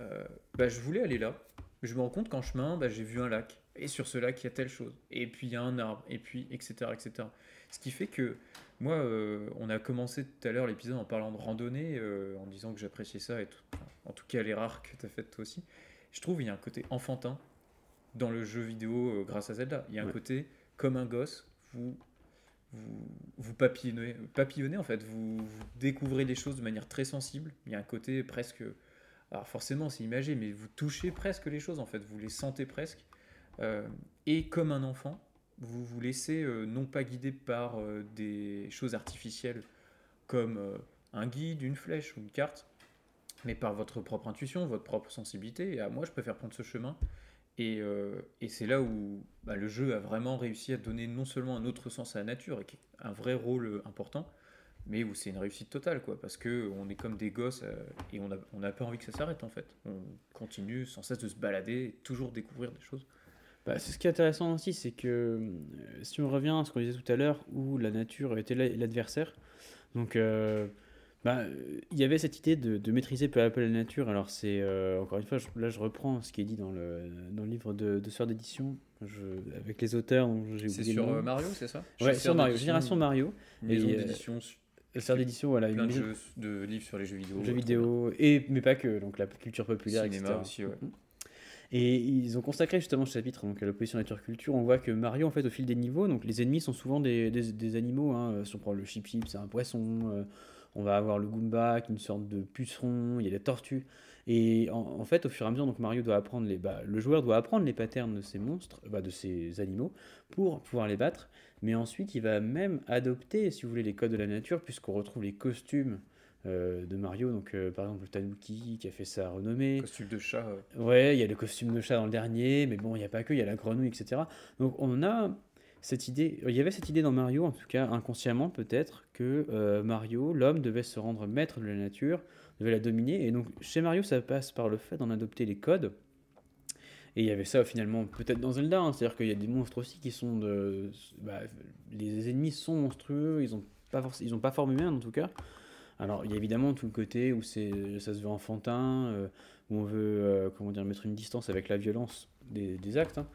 S1: euh, bah, je voulais aller là, je me rends compte qu'en chemin, bah, j'ai vu un lac. Et sur ce lac, il y a telle chose. Et puis il y a un arbre. Et puis, etc. etc. Ce qui fait que moi, euh, on a commencé tout à l'heure l'épisode en parlant de randonnée, euh, en disant que j'appréciais ça, et tout, en tout cas les rares que tu as faites toi aussi. Je trouve qu'il y a un côté enfantin dans le jeu vidéo euh, grâce à Zelda. Il y a un côté comme un gosse, vous, vous, vous papillonnez, papillonnez, en fait, vous, vous, découvrez les choses de manière très sensible. Il y a un côté presque. Alors forcément, c'est imagé, mais vous touchez presque les choses en fait, vous les sentez presque. et comme un enfant, vous vous laissez euh, non pas guider par euh, des choses artificielles comme euh, un guide, une flèche ou une carte, mais par votre propre intuition, votre propre sensibilité. Et à moi, je préfère prendre ce chemin. Et, c'est là où bah, le jeu a vraiment réussi à donner non seulement un autre sens à la nature, et un vrai rôle important, mais où c'est une réussite totale, quoi, parce que on est comme des gosses et on n'a a pas envie que ça s'arrête en fait. On continue sans cesse de se balader et toujours découvrir des choses.
S2: Bah, c'est ce qui est intéressant aussi, c'est que euh, si on revient à ce qu'on disait tout à l'heure, où la nature était l'adversaire, donc euh, bah, il y avait cette idée de, maîtriser peu à peu la nature. Alors c'est euh, encore une fois, là je reprends ce qui est dit dans le, dans le livre de, de Sœur d'édition, avec les auteurs.
S1: C'est sur Mario, c'est ça?
S2: Ouais, sur Mario, Génération Mario.
S1: Maison d'édition.
S2: Sœur d'édition, voilà.
S1: Plein de, de livres sur les jeux vidéo.
S2: Jeux vidéo, et, mais pas que, donc la culture populaire,
S1: Cinéma etc. aussi, ouais. Mm-hmm.
S2: Et ils ont consacré justement ce chapitre donc, à l'opposition nature-culture. On voit que Mario, en fait, au fil des niveaux, donc les ennemis sont souvent des, des, animaux. Hein. Si on prend le Chip Chip, c'est un poisson. Euh, on va avoir le Goomba, qui est une sorte de puceron. Il y a des tortues. Et en, fait, au fur et à mesure, donc Mario doit apprendre les, bah, le joueur doit apprendre les patterns de ces monstres, bah, de ces animaux, pour pouvoir les battre. Mais ensuite, il va même adopter, si vous voulez, les codes de la nature, puisqu'on retrouve les costumes euh, de Mario. Donc, euh, par exemple, le Tanuki qui a fait sa renommée.
S1: Costume de chat.
S2: Ouais, il y a le costume de chat dans le dernier, mais bon, il n'y a pas que, il y a la grenouille, etc. Donc, on a cette idée, il y avait cette idée dans Mario, en tout cas inconsciemment peut-être, que euh, Mario, l'homme, devait se rendre maître de la nature, devait la dominer. Et donc, chez Mario, ça passe par le fait d'en adopter les codes. Et il y avait ça finalement peut-être dans Zelda, hein. c'est-à-dire qu'il y a des monstres aussi qui sont de... Bah, les ennemis sont monstrueux, ils n'ont pas, ils ont pas forme humaine en tout cas. Alors, il y a évidemment tout le côté où c'est, ça se veut enfantin, euh, où on veut euh, comment dire, mettre une distance avec la violence des, des actes. Hein.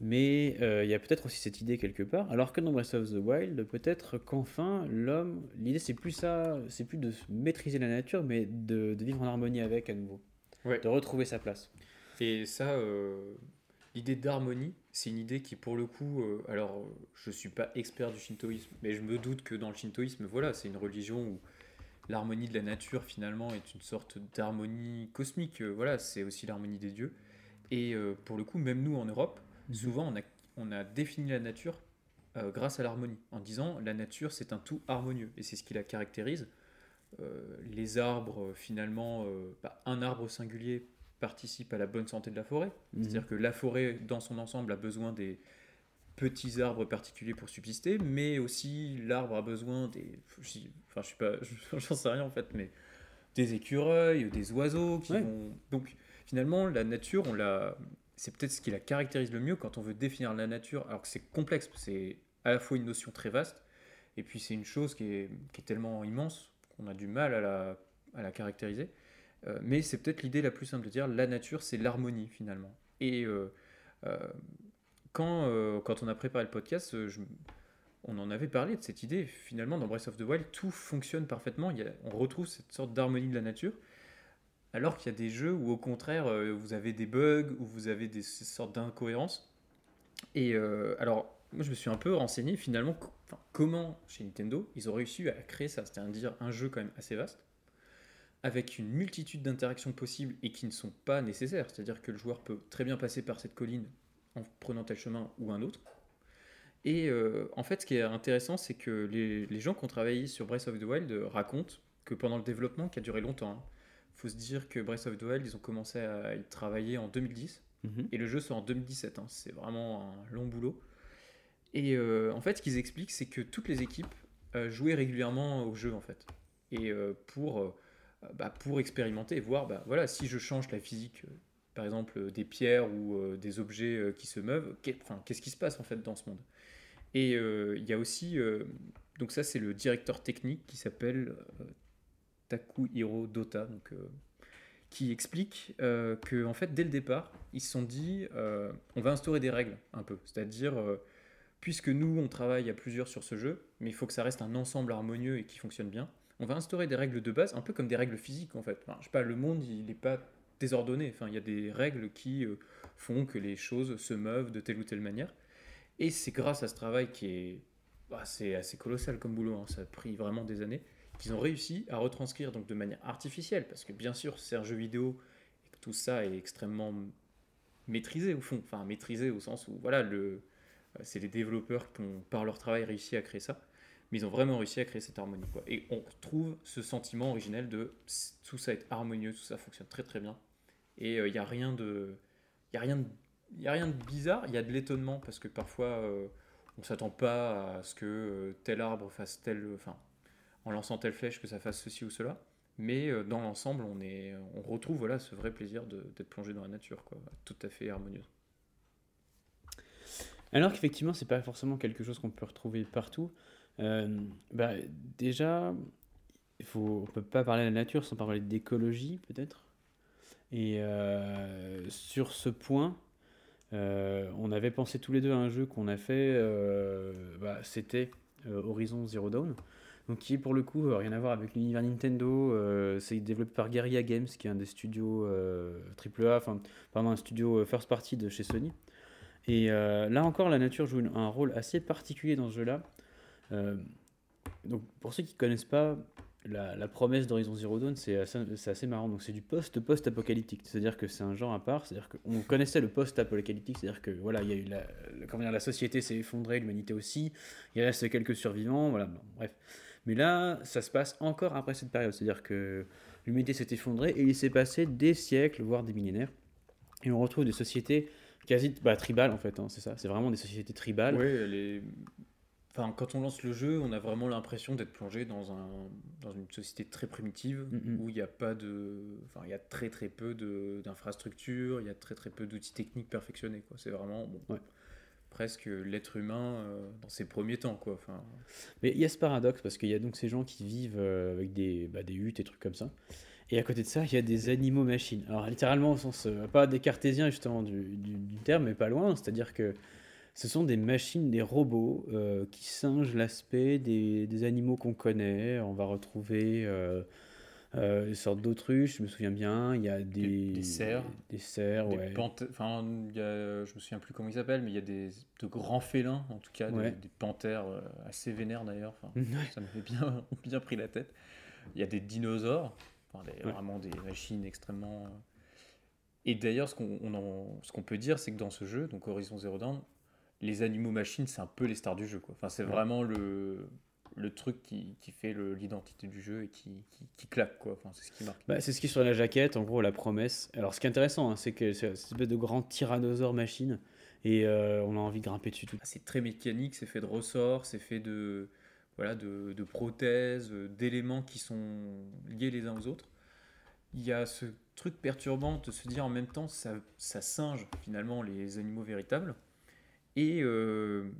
S2: Mais euh, il y a peut-être aussi cette idée quelque part. Alors que dans Breath of the Wild, peut-être qu'enfin, l'homme, l'idée c'est plus ça, c'est plus de maîtriser la nature, mais de, de vivre en harmonie avec à nouveau. De retrouver sa place.
S1: Et ça, l'idée d'harmonie, c'est une idée qui, pour le coup, alors je suis pas expert du shintoïsme, mais je me doute que dans le shintoïsme, voilà, c'est une religion où l'harmonie de la nature finalement est une sorte d'harmonie cosmique. Euh, voilà, c'est aussi l'harmonie des dieux. Et euh, pour le coup, même nous en Europe, mhm. souvent on a, on a défini la nature euh, grâce à l'harmonie, en disant la nature c'est un tout harmonieux, et c'est ce qui la caractérise. les arbres, finalement, bah, un arbre singulier participe à la bonne santé de la forêt. Mhm. C'est-à-dire que la forêt, dans son ensemble, a besoin des, petits arbres particuliers pour subsister, mais aussi l'arbre a besoin des. Enfin, je suis pas. J'en sais rien en fait, mais des écureuils, des oiseaux qui vont. Donc, finalement, la nature, on l'a. C'est peut-être ce qui la caractérise le mieux quand on veut définir la nature, alors que c'est complexe, c'est à la fois une notion très vaste, et puis c'est une chose qui est, qui est tellement immense qu'on a du mal à la, à la caractériser. Euh, mais c'est peut-être l'idée la plus simple de dire la nature, c'est l'harmonie finalement. Et euh, euh, quand, euh, quand on a préparé le podcast, euh, on en avait parlé de cette idée. Finalement, dans Breath of the Wild, tout fonctionne parfaitement. On retrouve cette sorte d'harmonie de la nature. Alors qu'il y a des jeux où, au contraire, euh, vous avez des bugs, où vous avez des sortes d'incohérences. Et alors, moi, je me suis un peu renseigné, finalement, comment, chez Nintendo, ils ont réussi à créer ça. C'est-à-dire un jeu quand même assez vaste, avec une multitude d'interactions possibles et qui ne sont pas nécessaires. C'est-à-dire que le joueur peut très bien passer par cette colline en prenant tel chemin ou un autre. Et euh, en fait, ce qui est intéressant, c'est que les, gens qui ont travaillé sur Breath of the Wild racontent que pendant le développement, qui a duré longtemps, hein, faut se dire que Breath of the Wild, ils ont commencé à y travailler en 2010, mhm. et le jeu sort en 2017. Hein. c'est vraiment un long boulot. Et euh, en fait, ce qu'ils expliquent, c'est que toutes les équipes euh, jouaient régulièrement au jeu, en fait. Et pour, bah, pour expérimenter, voir, bah, voilà, si je change la physique par exemple euh, des pierres ou euh, des objets euh, qui se meuvent, qu'est-ce qui se passe en fait dans ce monde? Et il y a aussi, donc ça c'est le directeur technique qui s'appelle Takuhiro Dota, donc, qui explique que en fait dès le départ ils se sont dit on va instaurer des règles un peu, c'est-à-dire puisque nous on travaille à plusieurs sur ce jeu, mais il faut que ça reste un ensemble harmonieux et qui fonctionne bien. On va instaurer des règles de base, un peu comme des règles physiques en fait. je sais pas, le monde il n'est pas désordonné. Enfin, il y a des règles qui euh, font que les choses se meuvent de telle ou telle manière. Et c'est grâce à ce travail qui est bah, assez colossal comme boulot, hein. ça a pris vraiment des années, qu'ils ont réussi à retranscrire donc de manière artificielle, parce que bien sûr c'est un jeu vidéo tout ça est extrêmement maîtrisé au fond, enfin maîtrisé au sens où voilà le euh, c'est les développeurs qui ont par leur travail réussi à créer ça, mais ils ont vraiment réussi à créer cette harmonie. Et on retrouve ce sentiment originel de tout ça est harmonieux, tout ça fonctionne très très bien et il euh, n'y a rien de. A rien de a rien de bizarre, il y a de l'étonnement parce que parfois euh, on s'attend pas à ce que euh, tel arbre fasse tel, enfin, en lançant telle flèche que ça fasse ceci ou cela. Mais dans l'ensemble, on, est, on retrouve voilà, ce vrai plaisir d'être plongé dans la nature, quoi, tout à fait harmonieuse.
S2: Alors qu'effectivement, c'est pas forcément quelque chose qu'on peut retrouver partout. bah, déjà, faut, on peut pas parler de la nature sans parler d'écologie, peut-être? Et euh, sur ce point, euh, on avait pensé tous les deux à un jeu qu'on a fait, euh, bah, c'était Horizon Zero Dawn, donc qui pour le coup rien à voir avec l'univers Nintendo. c'est développé par Guerrilla Games, qui est un des studios AAA, enfin, pardon, un studio first party de chez Sony. Et là encore, la nature joue un rôle assez particulier dans ce jeu-là. donc, pour ceux qui ne connaissent pas, la, promesse d'Horizon Zero Dawn, c'est assez, marrant. Donc c'est du post-post-apocalyptique. C'est-à-dire que c'est un genre à part. C'est-à-dire qu'on connaissait le post-apocalyptique. C'est-à-dire que voilà, il y a eu la, la- comment dire, la société s'est effondrée, l'humanité aussi. Il reste quelques survivants. Voilà, bref. Mais là, ça se passe encore après cette période. C'est-à-dire que l'humanité s'est effondrée et il s'est passé des siècles, voire des millénaires. Et on retrouve des sociétés quasi bah, tribales en fait. hein, c'est ça. C'est vraiment des sociétés tribales.
S1: Est- Enfin, quand on lance le jeu, on a vraiment l'impression d'être plongé dans, un, dans une société très primitive
S2: Mhm.
S1: où il n'y a pas de. Enfin, il y a très très peu d'infrastructures, il y a très très peu d'outils techniques perfectionnés. C'est vraiment bon,
S2: Ouais.
S1: presque l'être humain euh, dans ses premiers temps. Quoi. Enfin,
S2: Mais il y a ce paradoxe parce qu'il y a donc ces gens qui vivent euh, avec des, bah, des huttes et trucs comme ça. Et à côté de ça, il y a des animaux machines. Alors littéralement au sens, euh, pas des cartésiens justement du, du- du terme, mais pas loin. C'est-à-dire que ce sont des machines, des robots euh, qui singent l'aspect des, des animaux qu'on connaît. On va retrouver euh, euh, des sortes d'autruches, je me souviens bien. Il y a des,
S1: cerfs.
S2: Des cerfs,
S1: des
S2: ouais.
S1: enfin, il y a, je me souviens plus comment ils s'appellent, mais il y a des de grands félins, en tout cas, des-
S2: Ouais.
S1: des, panthères euh, assez vénères d'ailleurs. Enfin, ça m'avait bien, bien pris la tête. Il y a des dinosaures, enfin, des-
S2: Ouais.
S1: vraiment des machines extrêmement. euh, Et d'ailleurs, ce qu'on qu'on peut dire, c'est que dans ce jeu, donc Horizon Zero Dawn, les animaux machines, c'est un peu les stars du jeu. Quoi. Enfin, c'est
S2: Ouais.
S1: vraiment le, le truc qui, qui fait le- l'identité du jeu et qui, qui, qui claque. Quoi. Enfin, c'est ce qui marque.
S2: Bah, c'est ce qui est sur la jaquette, en gros, la promesse. Alors, ce qui est intéressant, hein, c'est que c'est cette espèce de grand tyrannosaure machine, et euh, on a envie de grimper dessus tout.
S1: Ah, C'est très mécanique, c'est fait de ressorts, c'est fait de, voilà, de, de prothèses, euh, d'éléments qui sont liés les uns aux autres. Il y a ce truc perturbant de se dire en même temps ça, ça singe finalement les animaux véritables. Et euh,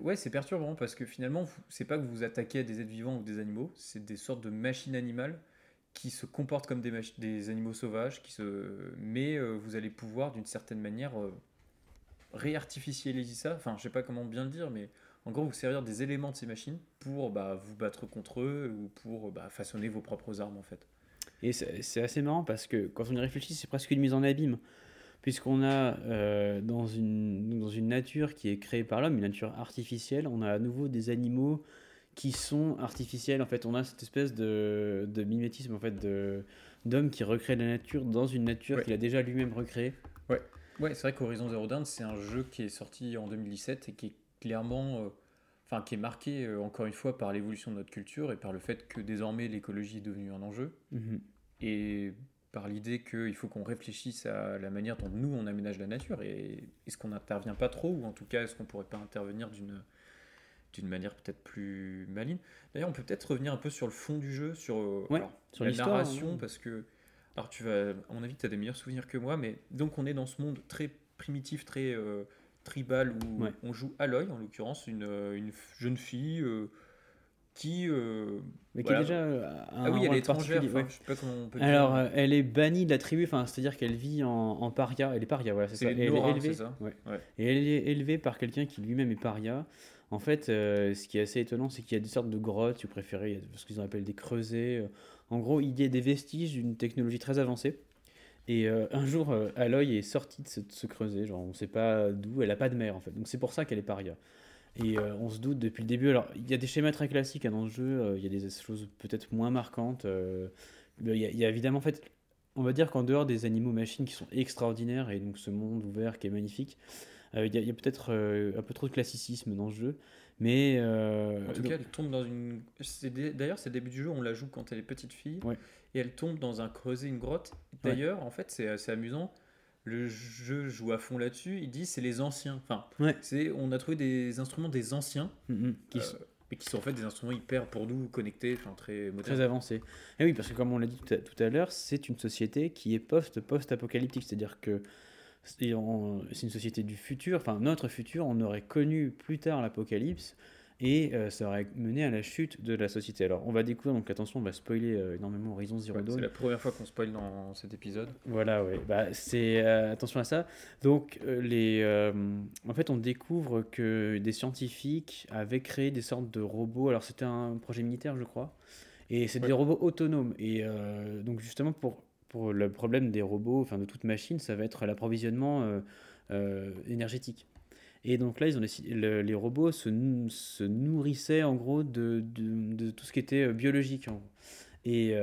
S1: ouais, c'est perturbant parce que finalement, c'est pas que vous vous attaquez à des êtres vivants ou des animaux, c'est des sortes de machines animales qui se comportent comme des, animaux sauvages, qui se... mais euh, vous allez pouvoir d'une certaine manière euh, réartificialiser ça, enfin je sais pas comment bien le dire, mais en gros vous servir des éléments de ces machines pour bah, vous battre contre eux ou pour bah, façonner vos propres armes en fait.
S2: Et c'est assez marrant parce que quand on y réfléchit, c'est presque une mise en abîme. Puisqu'on a euh, dans, une, dans une nature qui est créée par l'homme, une nature artificielle, on a à nouveau des animaux qui sont artificiels. En fait, on a cette espèce de, de mimétisme en fait, de- d'homme qui recrée la nature dans une nature
S1: Ouais.
S2: qu'il a déjà lui-même recréée.
S1: Ouais, c'est vrai qu'Horizon Zero Dawn c'est un jeu qui est sorti en 2017 et qui est clairement, euh, enfin qui est marqué euh, encore une fois par l'évolution de notre culture et par le fait que désormais l'écologie est devenue un enjeu.
S2: Mhm.
S1: et par l'idée qu'il faut qu'on réfléchisse à la manière dont nous on aménage la nature et est-ce qu'on n'intervient pas trop ou en tout cas est-ce qu'on pourrait pas intervenir d'une d'une manière peut-être plus maligne? D'ailleurs, on peut peut-être revenir un peu sur le fond du jeu, sur, euh,
S2: Ouais,
S1: alors,
S2: sur
S1: la
S2: l'histoire,
S1: narration,
S2: hein.
S1: parce que, alors tu vas, à mon avis, tu as des meilleurs souvenirs que moi, mais donc on est dans ce monde très primitif, très euh, tribal, où
S2: Ouais.
S1: on joue Aloy, en l'occurrence, une, euh, une jeune fille euh, qui... euh,
S2: Mais
S1: Voilà.
S2: qui est déjà euh, a un
S1: ah oui, elle
S2: rôle
S1: est étrangère,
S2: particulier,
S1: enfin,
S2: ouais.
S1: je sais pas comment on peut
S2: Alors,
S1: dire.
S2: euh, elle est bannie de la tribu, enfin, c'est-à-dire qu'elle vit en, en paria. Elle est paria, voilà, c'est ça. elle
S1: Nora,
S2: est élevée,
S1: c'est ça
S2: ouais.
S1: Ouais.
S2: Et elle est élevée par quelqu'un qui lui-même est paria. En fait, euh, ce qui est assez étonnant, c'est qu'il y a des sortes de grottes, si vous préférez, il y a ce qu'ils appellent des creusets. En gros, il y a des vestiges d'une technologie très avancée. Et euh, un jour, euh, Aloy est sortie de ce, de ce creuset, genre on ne sait pas d'où, elle n'a pas de mère en fait. Donc c'est pour ça qu'elle est paria. Et euh, on se doute depuis le début. Alors, il y a des schémas très classiques hein, dans le jeu, euh, il y a des choses peut-être moins marquantes. euh, il y, a- il y a évidemment, en fait, on va dire qu'en dehors des animaux machines qui sont extraordinaires et donc ce monde ouvert qui est magnifique, il y a, peut-être un peu trop de classicisme dans ce jeu. Mais. euh,
S1: En tout
S2: donc-
S1: cas, elle tombe dans une. D'ailleurs, c'est le début du jeu, on la joue quand elle est petite fille.
S2: Ouais.
S1: Et elle tombe dans un creuset, une grotte.
S2: Ouais.
S1: D'ailleurs, en fait, c'est assez amusant. Le jeu joue à fond là-dessus. Il dit c'est les anciens. Enfin,
S2: Ouais.
S1: c'est on a trouvé des instruments des anciens,
S2: Mhm, qui
S1: euh,
S2: sont
S1: mais qui sont en fait des instruments hyper pour nous connectés, enfin très modernes.
S2: très avancés. Et oui, parce que comme on l'a dit tout à, tout à l'heure, c'est une société qui est post- post-apocalyptique. C'est-à-dire que c'est une société du futur, enfin notre futur, on aurait connu plus tard l'apocalypse et euh, ça aurait mené à la chute de la société. Alors on va découvrir, donc attention, on va spoiler euh, énormément Horizon Zero
S1: Ouais,
S2: Dawn.
S1: c'est la première fois qu'on spoil dans cet épisode.
S2: Voilà, oui. Bah, c'est euh, attention à ça. Donc, les, en fait, on découvre que des scientifiques avaient créé des sortes de robots. Alors, c'était un projet militaire, je crois. Et c'est des robots autonomes. Et donc, justement, pour, pour le problème des robots, enfin de toute machine, ça va être l'approvisionnement énergétique. Et donc là, ils ont décidé, les robots se, se, nourrissaient en gros de, de, de, tout ce qui était biologique. Et,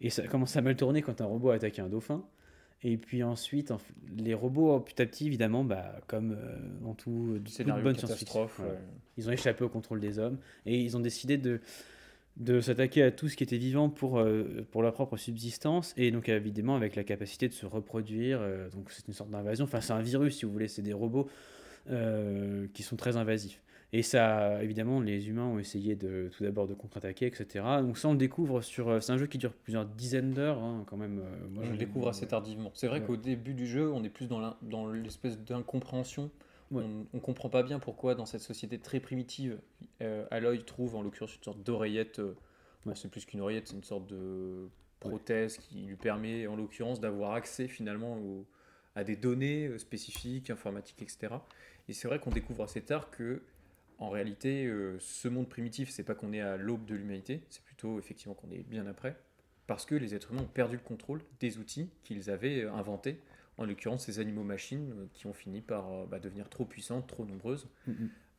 S2: et ça commence à mal tourner quand un robot a attaqué un dauphin. Et puis ensuite, les robots, petit à petit, évidemment, bah, comme dans tout, toute bonne science-fiction, ils ont échappé au contrôle des hommes et ils ont décidé de, de s'attaquer à tout ce qui était vivant pour, euh, pour leur propre subsistance et donc évidemment avec la capacité de se reproduire. Euh, donc c'est une sorte d'invasion. Enfin, c'est un virus, si vous voulez, c'est des robots euh, qui sont très invasifs. Et ça, évidemment, les humains ont essayé de tout d'abord de contre-attaquer, etc. Donc ça, on le découvre sur. Euh, c'est un jeu qui dure plusieurs dizaines d'heures, hein, quand même. Euh,
S1: moi, je le découvre assez tardivement. C'est vrai qu'au début du jeu, on est plus dans l'espèce d'incompréhension. On ne comprend pas bien pourquoi, dans cette société très primitive, euh, Aloy trouve en l'occurrence une sorte d'oreillette. Euh, c'est plus qu'une oreillette, c'est une sorte de prothèse qui lui permet, en l'occurrence, d'avoir accès finalement à des données spécifiques, informatiques, etc. Et c'est vrai qu'on découvre assez tard que en réalité, euh, ce monde primitif, c'est pas qu'on est à l'aube de l'humanité, c'est plutôt effectivement qu'on est bien après, parce que les êtres humains ont perdu le contrôle des outils qu'ils avaient euh, inventés, en l'occurrence ces animaux-machines euh, qui ont fini par bah, devenir trop puissantes, trop nombreuses,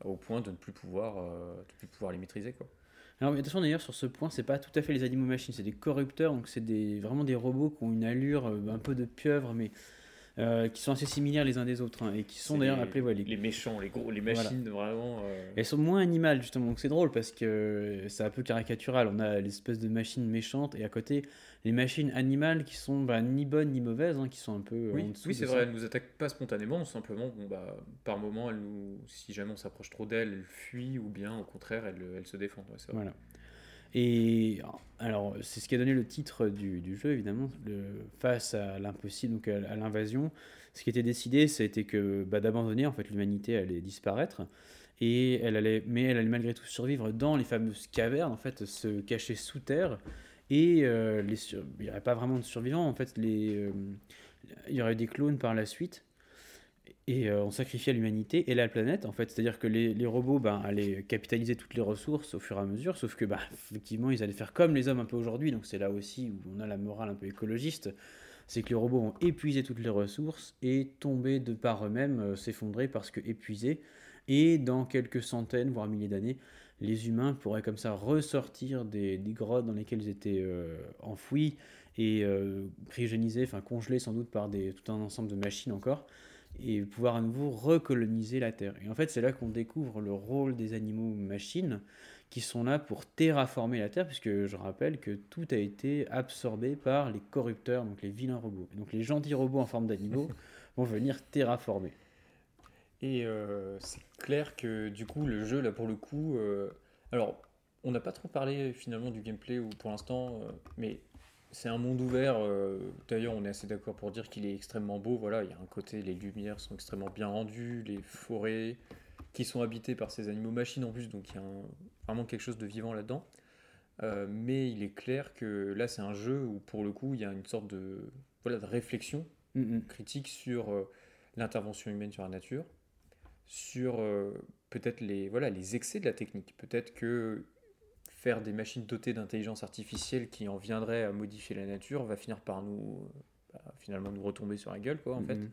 S1: au point de ne plus pouvoir, de plus pouvoir les maîtriser. Quoi.
S2: Alors, attention d'ailleurs, sur ce point, c'est pas tout à fait les animaux-machines, c'est des corrupteurs, donc c'est des, vraiment des robots qui ont une allure un peu de pieuvre, mais euh, qui sont assez similaires les uns des autres hein, et qui sont d'ailleurs appelés
S1: les... méchants, les gros, les machines vraiment. Euh,
S2: Elles sont moins animales justement, donc c'est drôle parce que c'est un peu caricatural. On a l'espèce de machines méchantes et à côté les machines animales qui sont bah, ni bonnes ni mauvaises, hein, qui sont un peu.
S1: Oui, oui c'est vrai, elles nous attaquent pas spontanément, simplement bon, bah, par moment, elles nous... si jamais on s'approche trop d'elles, elles fuient ou bien au contraire elles, elles se défendent.
S2: voilà. Et alors, c'est ce qui a donné le titre du, jeu, évidemment, face à l'impossible, donc à, l'invasion. Ce qui était décidé, c'était que bah, d'abandonner, en fait, l'humanité allait disparaître. Et elle allait, mais elle allait malgré tout survivre dans les fameuses cavernes, en fait, se cacher sous terre. Et euh, il n'y aurait pas vraiment de survivants, en fait, les, euh, il y aurait des clones par la suite et euh, on sacrifiait l'humanité et la planète en fait. C'est à dire que les, les, robots ben, allaient capitaliser toutes les ressources au fur et à mesure sauf que ben, effectivement ils allaient faire comme les hommes un peu aujourd'hui. Donc c'est là aussi où on a la morale un peu écologiste. C'est que les robots ont épuisé toutes les ressources et tombé de par eux-mêmes euh, s'effondrer parce que épuisés. Et dans quelques centaines voire milliers d'années les humains pourraient comme ça ressortir des, des grottes dans lesquelles ils étaient euh, enfouis et cryogénisés enfin congelés sans doute par des, tout un ensemble de machines encore et pouvoir à nouveau recoloniser la Terre. Et en fait, c'est là qu'on découvre le rôle des animaux-machines qui sont là pour terraformer la Terre, puisque je rappelle que tout a été absorbé par les corrupteurs, donc les vilains robots. donc les gentils robots en forme d'animaux vont venir terraformer.
S1: Et euh, c'est clair que du coup, le jeu, là pour le coup, euh, alors on n'a pas trop parlé finalement du gameplay ou pour l'instant, euh, mais c'est un monde ouvert. Euh, d'ailleurs, on est assez d'accord pour dire qu'il est extrêmement beau. Voilà, il y a un côté, les lumières sont extrêmement bien rendues, les forêts qui sont habitées par ces animaux machines en plus, donc il y a vraiment quelque chose de vivant là-dedans. Euh, mais il est clair que là, c'est un jeu où, pour le coup, il y a une sorte de, voilà, de réflexion mm-hmm. critique sur euh, l'intervention humaine sur la nature, sur peut-être les, voilà, les excès de la technique. Peut-être que faire des machines dotées d'intelligence artificielle qui en viendraient à modifier la nature va finir par nous bah, finalement nous retomber sur la gueule quoi en fait. Mhm.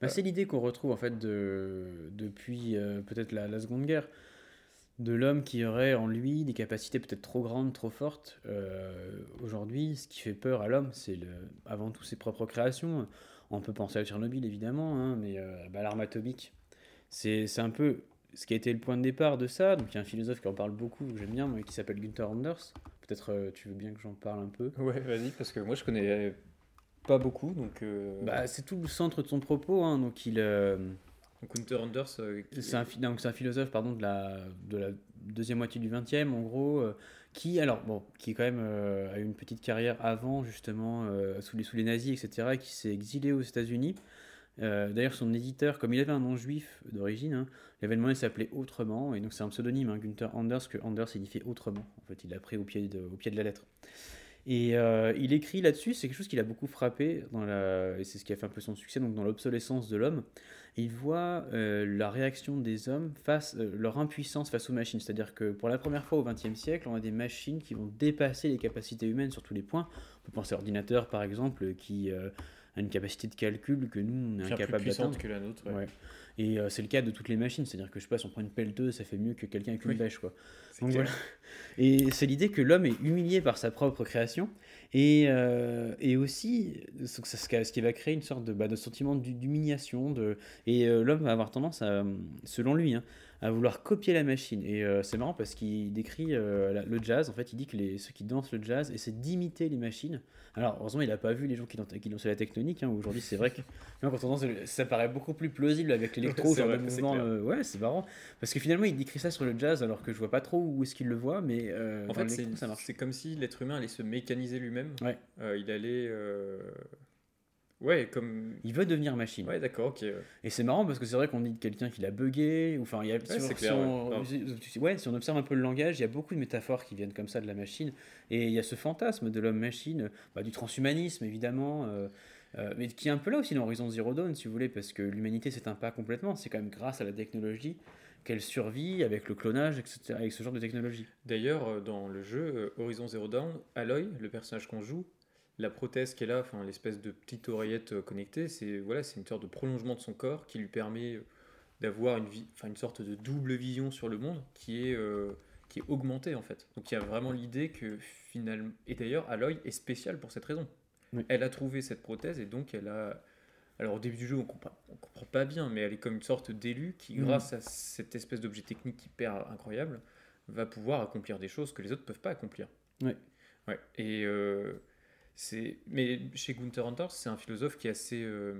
S2: Bah, c'est l'idée qu'on retrouve en fait de, depuis euh, peut-être la, la, Seconde Guerre de l'homme qui aurait en lui des capacités peut-être trop grandes, trop fortes. Euh, aujourd'hui, ce qui fait peur à l'homme, c'est avant tout ses propres créations. On peut penser à Tchernobyl évidemment, hein, mais euh, bah, l'arme atomique, c'est un peu ce qui a été le point de départ de ça, donc il y a un philosophe qui en parle beaucoup, que j'aime bien, qui s'appelle Gunther Anders. Peut-être euh, tu veux bien que j'en parle un peu?
S1: Ouais, vas-y, parce que moi je connais pas beaucoup, donc. Euh,
S2: bah, c'est tout le centre de son propos, hein, donc il. Euh,
S1: Gunther Anders.
S2: C'est un, un, philosophe pardon, de, la, de la deuxième moitié du 20e, en gros, qui, alors, bon, qui quand même a eu une petite carrière avant, justement, sous, les, sous les nazis, etc., qui s'est exilé aux États-Unis. D'ailleurs, son éditeur, comme il avait un nom juif d'origine, hein, il s'appelait Autrement, et donc c'est un pseudonyme, hein, Gunther Anders, que Anders signifie autrement. En fait, il l'a pris au pied de, la lettre. Et euh, il écrit là-dessus, c'est quelque chose qui l'a beaucoup frappé, et c'est ce qui a fait un peu son succès, donc dans l'obsolescence de l'homme. Il voit euh, la réaction des hommes face, euh, leur impuissance face aux machines. C'est-à-dire que pour la première fois au XXe siècle, on a des machines qui vont dépasser les capacités humaines sur tous les points. On peut penser à l'ordinateur, par exemple, qui a une capacité de calcul que nous, on est incapable d'atteindre.
S1: que la nôtre.
S2: Ouais. Et euh, c'est le cas de toutes les machines, c'est-à-dire que je sais pas, si on prend une pelleteuse, ça fait mieux que quelqu'un avec une bêche, quoi. Donc, voilà. Et c'est l'idée que l'homme est humilié par sa propre création, et, euh, et aussi ce qui va créer une sorte de, bah, de sentiment d'humiliation, de, et euh, l'homme va avoir tendance à, selon lui, hein, à vouloir copier la machine. Et euh, c'est marrant parce qu'il décrit euh, le jazz. En fait, il dit que les, ceux qui dansent le jazz essaient d'imiter les machines. Alors, heureusement, il n'a pas vu les gens qui, dansent, qui dansaient la tectonique. Hein. Aujourd'hui, c'est vrai que quand on danse, ça paraît beaucoup plus plausible avec l'électro, genre mouvement. Euh, ouais, c'est marrant. Parce que finalement, il décrit ça sur le jazz alors que je vois pas trop où est-ce qu'il le voit. Mais
S1: en fait, c'est comme si l'être humain allait se mécaniser lui-même. Ouais. il allait Ouais, comme.
S2: Il veut devenir machine.
S1: Ouais, d'accord, ok.
S2: Et c'est marrant parce que c'est vrai qu'on dit de quelqu'un qui l'a bugué. Ou, enfin, il y a, si, clair, on, ouais. si on observe un peu le langage, il y a beaucoup de métaphores qui viennent comme ça de la machine. Et il y a ce fantasme de l'homme-machine, bah, du transhumanisme évidemment. Euh, euh, mais qui est un peu là aussi dans Horizon Zero Dawn, si vous voulez, parce que l'humanité s'éteint pas complètement. C'est quand même grâce à la technologie qu'elle survit avec le clonage, etc., avec ce genre de technologie.
S1: D'ailleurs, euh, dans le jeu Horizon Zero Dawn, Aloy, le personnage qu'on joue, la prothèse qu'elle a, enfin l'espèce de petite oreillette euh, connectée, c'est voilà, c'est une sorte de prolongement de son corps qui lui permet euh, d'avoir une, vie, enfin, une sorte de double vision sur le monde qui est, euh, qui est augmentée en fait. Donc il y a vraiment l'idée que finalement, et d'ailleurs Aloy est spéciale pour cette raison. Elle a trouvé cette prothèse et donc elle a, alors au début du jeu on comprend, on comprend pas bien, mais elle est comme une sorte d'élu qui, mm. grâce à cette espèce d'objet technique hyper incroyable, va pouvoir accomplir des choses que les autres peuvent pas accomplir. Ouais. Et mais chez Gunther Anders, c'est un philosophe qui est assez, euh,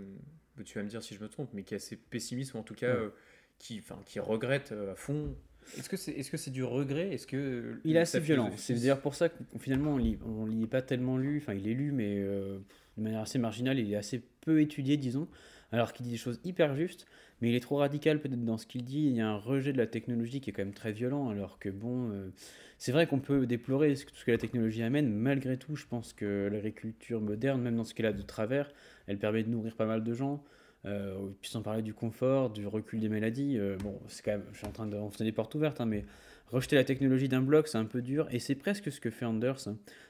S1: tu vas me dire si je me trompe, mais qui est assez pessimiste ou en tout cas euh, qui, enfin, qui regrette euh, à fond. Est-ce que c'est, est-ce que c'est du regret? Est-ce que
S2: il est assez violent. C'est d'ailleurs pour ça que finalement on lit, on lit pas tellement lu. Enfin, il est lu, mais de manière assez marginale. Il est assez peu étudié, disons. Alors qu'il dit des choses hyper justes, mais il est trop radical peut-être dans ce qu'il dit. Il y a un rejet de la technologie qui est quand même très violent, alors que bon c'est vrai qu'on peut déplorer tout ce que la technologie amène. Malgré tout, je pense que l'agriculture moderne, même dans ce qu'elle a de travers, elle permet de nourrir pas mal de gens. Euh, puis sans parler du confort, du recul des maladies. Euh, bon, c'est quand même, je suis en train de, on des portes ouvertes, hein, mais rejeter la technologie d'un bloc, c'est un peu dur. Et c'est presque ce que fait Anders.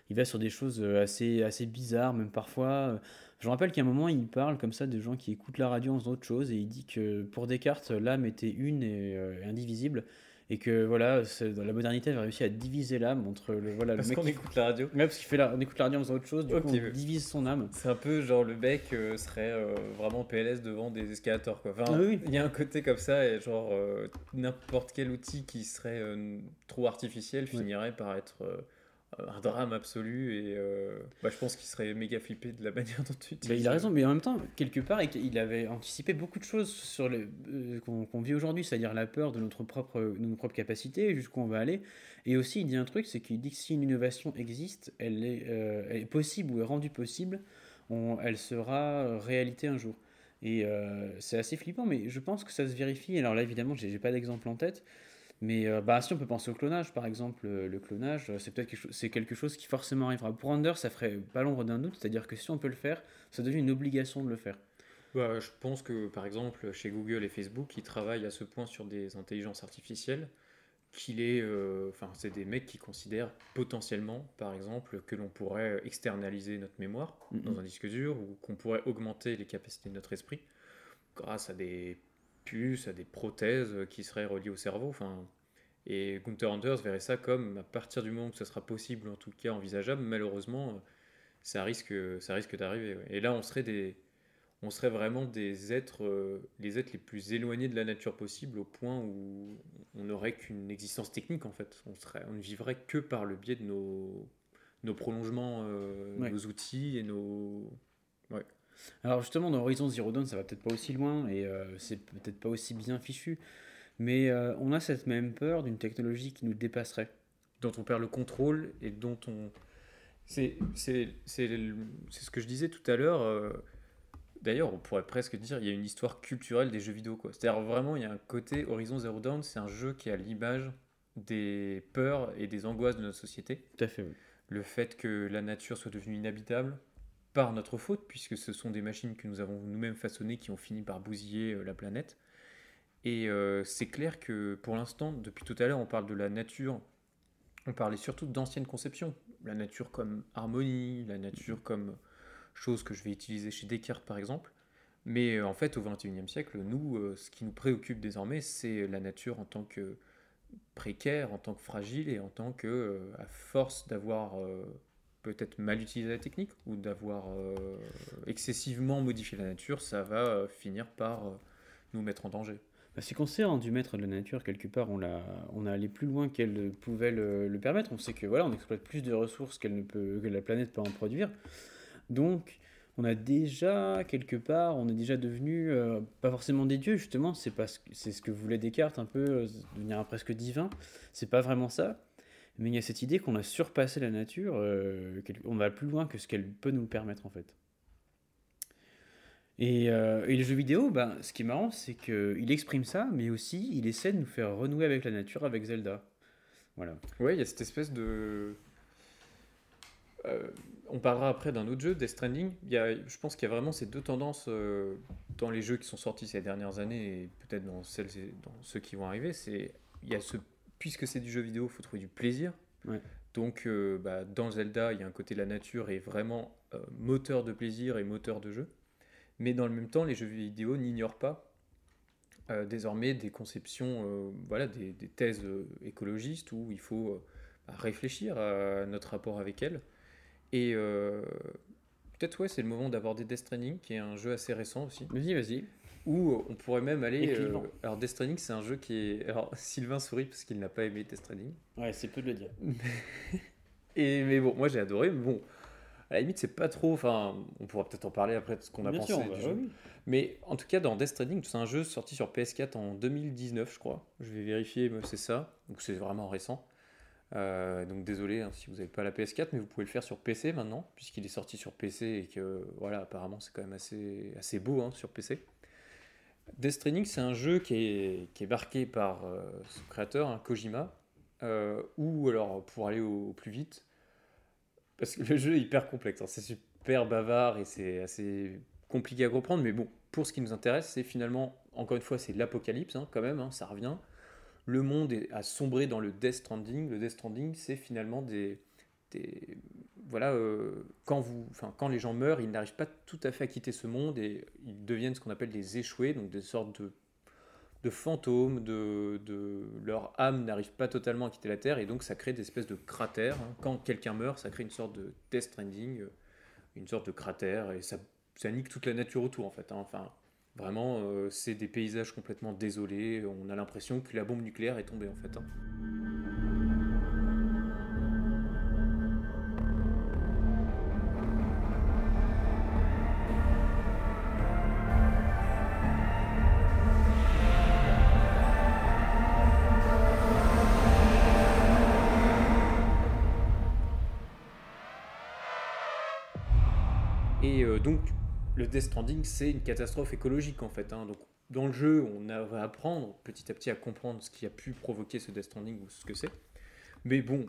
S2: Il va sur des choses euh, assez, assez bizarres, même parfois. Je me rappelle qu'à un moment, il parle comme ça de gens qui écoutent la radio en faisant autre chose, et il dit que pour Descartes, l'âme était une et indivisible et que voilà, la modernité avait réussi à diviser l'âme entre le voilà
S1: parce
S2: le
S1: mec. qu'on écoute la radio.
S2: Ouais, parce qu'il fait la, on écoute la radio en faisant autre chose, du coup on divise son âme.
S1: C'est un peu genre le mec euh, serait euh, vraiment PLS devant des escalators quoi. Enfin, ah il y a un côté comme ça et genre euh, n'importe quel outil qui serait trop artificiel finirait par être un drame absolu et euh, bah, je pense qu'il serait méga flippé de la manière dont tu
S2: bah, il a raison, mais en même temps, quelque part, il avait anticipé beaucoup de choses sur le euh, qu'on vit aujourd'hui, c'est-à-dire la peur de notre propre, de nos propres capacités, jusqu'où on va aller. Et aussi, il dit un truc, c'est qu'il dit que si une innovation existe, elle est, euh, elle est possible ou est rendue possible, on, elle sera réalité un jour. Et c'est assez flippant, mais je pense que ça se vérifie. Alors là, évidemment, j'ai pas d'exemple en tête, mais euh, bah, si on peut penser au clonage, par exemple, euh, le clonage, euh, c'est peut-être quelque, chose, quelque chose qui forcément arrivera. Pour Under, ça ferait pas l'ombre d'un doute, c'est-à-dire que si on peut le faire, ça devient une obligation de le faire.
S1: Bah, je pense que, par exemple, chez Google et Facebook, ils travaillent à ce point sur des intelligences artificielles qu'il est, enfin, c'est des mecs qui considèrent potentiellement, par exemple, que l'on pourrait externaliser notre mémoire dans un disque dur ou qu'on pourrait augmenter les capacités de notre esprit grâce à des puces, à des prothèses qui seraient reliées au cerveau. Enfin, et Gunther Anders verrait ça comme, à partir du moment où ça sera possible, en tout cas envisageable, malheureusement, ça risque, ça risque d'arriver. Et là, on serait, des, on serait vraiment des êtres, les êtres les plus éloignés de la nature possible, au point où on n'aurait qu'une existence technique, en fait. On, serait, on ne vivrait que par le biais de nos, nos prolongements, nos outils et nos...
S2: Alors justement, dans Horizon Zero Dawn, ça va peut-être pas aussi loin et euh, c'est peut-être pas aussi bien fichu, mais euh, on a cette même peur d'une technologie qui nous dépasserait.
S1: Dont on perd le contrôle et dont on... C'est ce que je disais tout à l'heure. Euh, d'ailleurs, on pourrait presque dire il y a une histoire culturelle des jeux vidéo. C'est-à-dire vraiment, il y a un côté Horizon Zero Dawn, c'est un jeu qui a l'image des peurs et des angoisses de notre société.
S2: Tout à fait.
S1: Le fait que la nature soit devenue inhabitable, par notre faute, puisque ce sont des machines que nous avons nous-mêmes façonnées qui ont fini par bousiller euh, la planète. Et euh, c'est clair que pour l'instant, depuis tout à l'heure, on parle de la nature, on parlait surtout d'anciennes conceptions. La nature comme harmonie, la nature comme, chose que je vais utiliser chez Descartes par exemple. Mais en fait, au XXIe siècle, nous, ce qui nous préoccupe désormais, c'est la nature en tant que précaire, en tant que fragile et en tant que, à force d'avoir peut-être mal utilisé la technique ou d'avoir excessivement modifié la nature, ça va finir par nous mettre en danger.
S2: Bah, c'est qu'on s'est rendu maître de la nature, quelque part, on a, on a allé plus loin qu'elle pouvait le, permettre. On sait que voilà, on exploite plus de ressources qu'elle ne peut, que la planète peut en produire. Donc, on a déjà, quelque part, on est déjà devenu, euh, pas forcément des dieux, justement, c'est, c'est ce que voulait Descartes, un peu, euh, devenir presque divin. C'est pas vraiment ça. Mais il y a cette idée qu'on a surpassé la nature, euh, on va plus loin que ce qu'elle peut nous permettre, en fait. Et, euh, le jeu vidéo, ben, ce qui est marrant, c'est qu'il exprime ça, mais aussi il essaie de nous faire renouer avec la nature, avec Zelda. Voilà.
S1: Ouais, il y a cette espèce de. Euh, on parlera après d'un autre jeu, Death Stranding. Y a, je pense qu'il y a vraiment ces deux tendances euh, dans les jeux qui sont sortis ces dernières années et peut-être dans, dans ceux qui vont arriver. Il y a ce, puisque c'est du jeu vidéo, il faut trouver du plaisir.
S2: Ouais.
S1: Donc, bah, dans Zelda, il y a un côté de la nature et vraiment moteur de plaisir et moteur de jeu. Mais dans le même temps, les jeux vidéo n'ignorent pas euh, désormais des conceptions, euh, voilà, des, thèses euh, écologistes où il faut bah, réfléchir à notre rapport avec elles. Et peut-être, ouais, c'est le moment d'aborder Death Stranding, qui est un jeu assez récent aussi.
S2: Vas-y, vas-y.
S1: Où on pourrait même aller. alors, Death Stranding, c'est un jeu qui est. Alors, Sylvain sourit parce qu'il n'a pas aimé Death Stranding.
S2: Ouais, c'est peu de le dire.
S1: Et, mais bon, moi j'ai adoré. Mais bon, à la limite, c'est pas trop. Enfin, on pourra peut-être en parler après de ce qu'on a pensé du jeu. Mais en tout cas, dans Death Stranding, c'est un jeu sorti sur PS4 en 2019, je crois. Je vais vérifier, mais c'est ça. Donc c'est vraiment récent. Euh, donc désolé hein, si vous n'avez pas la PS4, mais vous pouvez le faire sur PC maintenant, puisqu'il est sorti sur PC et que voilà, apparemment c'est quand même assez, assez beau hein, sur PC. Death Stranding, c'est un jeu qui est, marqué par euh, son créateur, hein, Kojima, euh, ou alors pour aller au plus vite, parce que le jeu est hyper complexe. Hein. C'est super bavard et c'est assez compliqué à comprendre. Mais bon, pour ce qui nous intéresse, c'est finalement, encore une fois, c'est l'apocalypse hein, quand même, ça revient. Le monde a sombré dans le Death Stranding. Le Death Stranding, c'est finalement des. Voilà, euh, quand, les gens meurent, ils n'arrivent pas tout à fait à quitter ce monde et ils deviennent ce qu'on appelle des échoués, donc des sortes de fantômes, de, de leur âme n'arrive pas totalement à quitter la Terre, et donc ça crée des espèces de cratères. Hein. Quand quelqu'un meurt, ça crée une sorte de Death Stranding, euh, une sorte de cratère, et ça, ça nique toute la nature autour en fait. Hein. Enfin, vraiment, euh, c'est des paysages complètement désolés, on a l'impression que la bombe nucléaire est tombée en fait. Hein. Death Stranding, c'est une catastrophe écologique en fait. Hein. Donc, dans le jeu, on va apprendre petit à petit à comprendre ce qui a pu provoquer ce Death Stranding ou ce que c'est. Mais bon,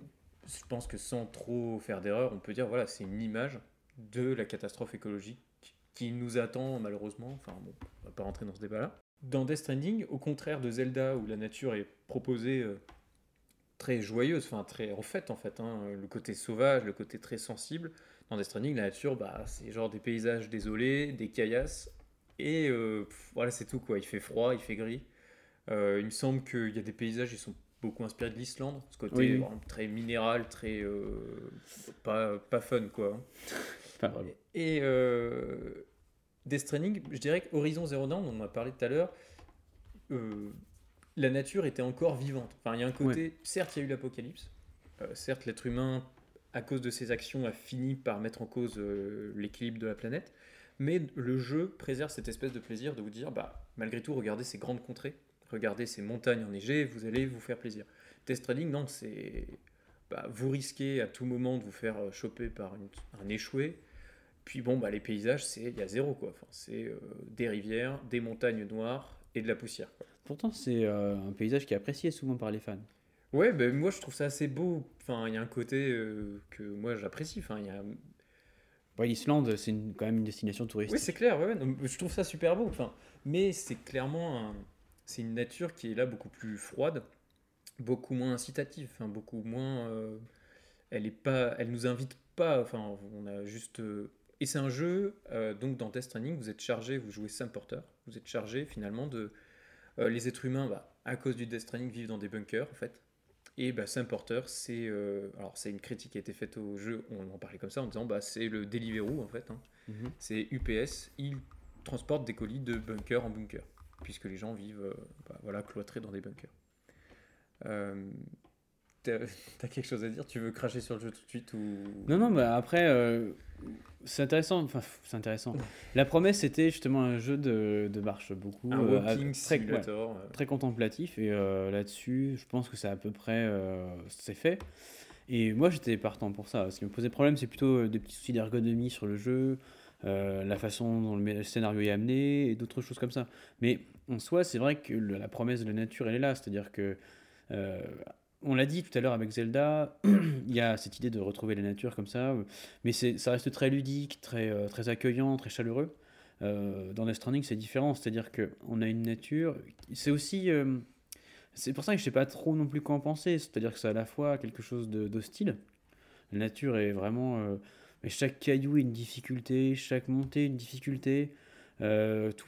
S1: je pense que sans trop faire d'erreur, on peut dire voilà, c'est une image de la catastrophe écologique qui nous attend malheureusement. Enfin bon, on va pas rentrer dans ce débat-là. Dans Death Stranding, au contraire de Zelda où la nature est proposée euh, très joyeuse, enfin très en fait en fait, hein, le côté sauvage, le côté très sensible, dans Death Stranding, la nature, bah, c'est genre des paysages désolés, des caillasses, et euh, voilà, c'est tout quoi. Il fait froid, il fait gris. Euh, il me semble qu'il y a des paysages qui sont beaucoup inspirés de l'Islande, ce côté très minéral, très euh, pas, pas fun quoi. Et Death Stranding, je dirais qu'Horizon Zero Dawn, on en a parlé tout à l'heure, la nature était encore vivante. Enfin, il y a un côté, certes, il y a eu l'apocalypse, certes, l'être humain à cause de ses actions, a fini par mettre en cause euh, l'équilibre de la planète. Mais le jeu préserve cette espèce de plaisir de vous dire, bah, malgré tout, regardez ces grandes contrées, regardez ces montagnes enneigées, vous allez vous faire plaisir. Test Trading, non, c'est. Bah, vous risquez à tout moment de vous faire euh, choper par un échoué. Puis bon, bah, les paysages, c'est il y a zéro quoi. C'est euh, des rivières, des montagnes noires et de la poussière.
S2: Pourtant, c'est un paysage qui est apprécié souvent par les fans.
S1: Ouais, ben moi je trouve ça assez beau. Enfin, il y a un côté euh, que moi j'apprécie. Enfin, il y a...
S2: l'Islande, c'est quand même une destination touristique.
S1: Oui, c'est clair. Ouais, je trouve ça super beau. Enfin, mais c'est clairement c'est une nature qui est là beaucoup plus froide, beaucoup moins incitative, enfin, beaucoup moins. Euh, elle est pas, elle nous invite pas. Enfin, on a juste. Euh, et c'est un jeu, donc dans Death Stranding, vous êtes chargé, vous jouez Sam Porter, vous êtes chargé finalement de. les êtres humains, bah, à cause du Death Stranding, vivent dans des bunkers en fait. Et bah, Sam Porter, c'est alors c'est une critique qui a été faite au jeu, on en parlait comme ça en disant bah, c'est le Deliveroo en fait. Hein. Mhm. C'est UPS, il transporte des colis de bunker en bunker, puisque les gens vivent bah, voilà, cloîtrés dans des bunkers. T'as quelque chose à dire? Tu veux cracher sur le jeu tout de suite ou...
S2: Non, non, bah après, euh, c'est intéressant. Enfin, c'est intéressant. La promesse, c'était justement un jeu de, de marche beaucoup. Un euh, très, très contemplatif. Et euh, là-dessus, je pense que c'est à peu près. c'est fait. Et moi, j'étais partant pour ça. Ce qui me posait problème, c'est plutôt des petits soucis d'ergonomie sur le jeu, la façon dont le scénario est amené et d'autres choses comme ça. Mais en soi, c'est vrai que la promesse de la nature, elle est là. C'est-à-dire que on l'a dit tout à l'heure avec Zelda, il y a cette idée de retrouver la nature comme ça, mais ça reste très ludique, très, euh, accueillant, très chaleureux. Euh, dans Death Stranding, c'est différent, c'est-à-dire qu'on a une nature. C'est aussi. Euh, c'est pour ça que je ne sais pas trop non plus quoi en penser, c'est-à-dire que c'est à la fois quelque chose d'hostile. La nature est vraiment. chaque caillou est une difficulté, chaque montée une difficulté, tout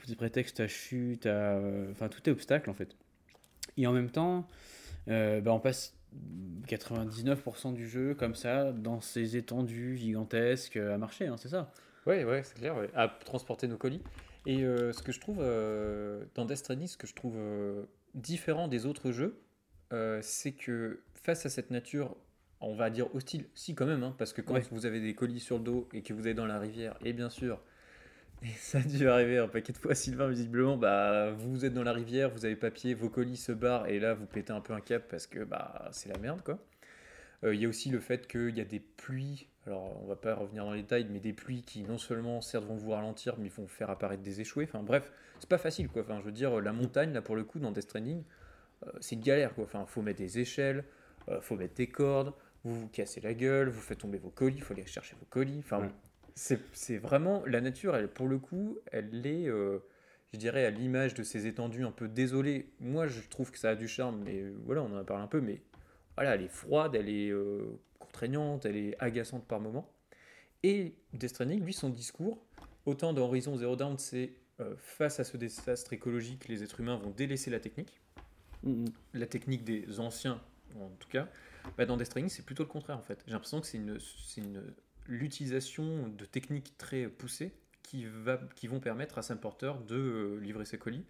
S2: est prétexte à chute, à, enfin tout est obstacle en fait. Et en même temps, euh, bah, on passe 99% du jeu comme ça, dans ces étendues gigantesques à marcher, hein, c'est ça?
S1: Ouais, ouais, c'est clair, à transporter nos colis. Et euh, ce que je trouve euh, dans Death Stranding, ce que je trouve différent des autres jeux, c'est que face à cette nature, on va dire hostile, si quand même, hein, parce que quand vous avez des colis sur le dos et que vous êtes dans la rivière, et bien sûr, ça a dû arriver un paquet de fois, Sylvain, visiblement, bah, vous êtes dans la rivière, vous avez papier, vos colis se barrent, et là, vous pétez un peu un cap parce que bah, c'est la merde, quoi. Euh, il y a aussi le fait qu'il y a des pluies, alors on va pas revenir dans les détails, mais des pluies qui non seulement vont vous ralentir, mais vont faire apparaître des échoués. Enfin bref, c'est pas facile, quoi. Enfin, je veux dire, la montagne, là, pour le coup, dans Death Stranding, euh, c'est une galère, quoi. Enfin, faut mettre des échelles, euh, faut mettre des cordes, vous vous cassez la gueule, vous faites tomber vos colis, faut aller chercher vos colis. C'est vraiment la nature, elle, pour le coup, elle est, euh, je dirais, à l'image de ces étendues un peu désolées. Moi, je trouve que ça a du charme, mais voilà, on en a parlé un peu, mais voilà, elle est froide, elle est euh, contraignante, elle est agaçante par moments. Et Death lui, son discours, autant dans Horizon Zero Dawn, c'est euh, face à ce désastre écologique, les êtres humains vont délaisser la technique, mm-hmm. la technique des anciens, en tout cas. Bah, dans Death c'est plutôt le contraire en fait. J'ai l'impression que c'est une, une l'utilisation de techniques très poussées qui, va, qui vont permettre à Sam Porter de euh, livrer ses colis.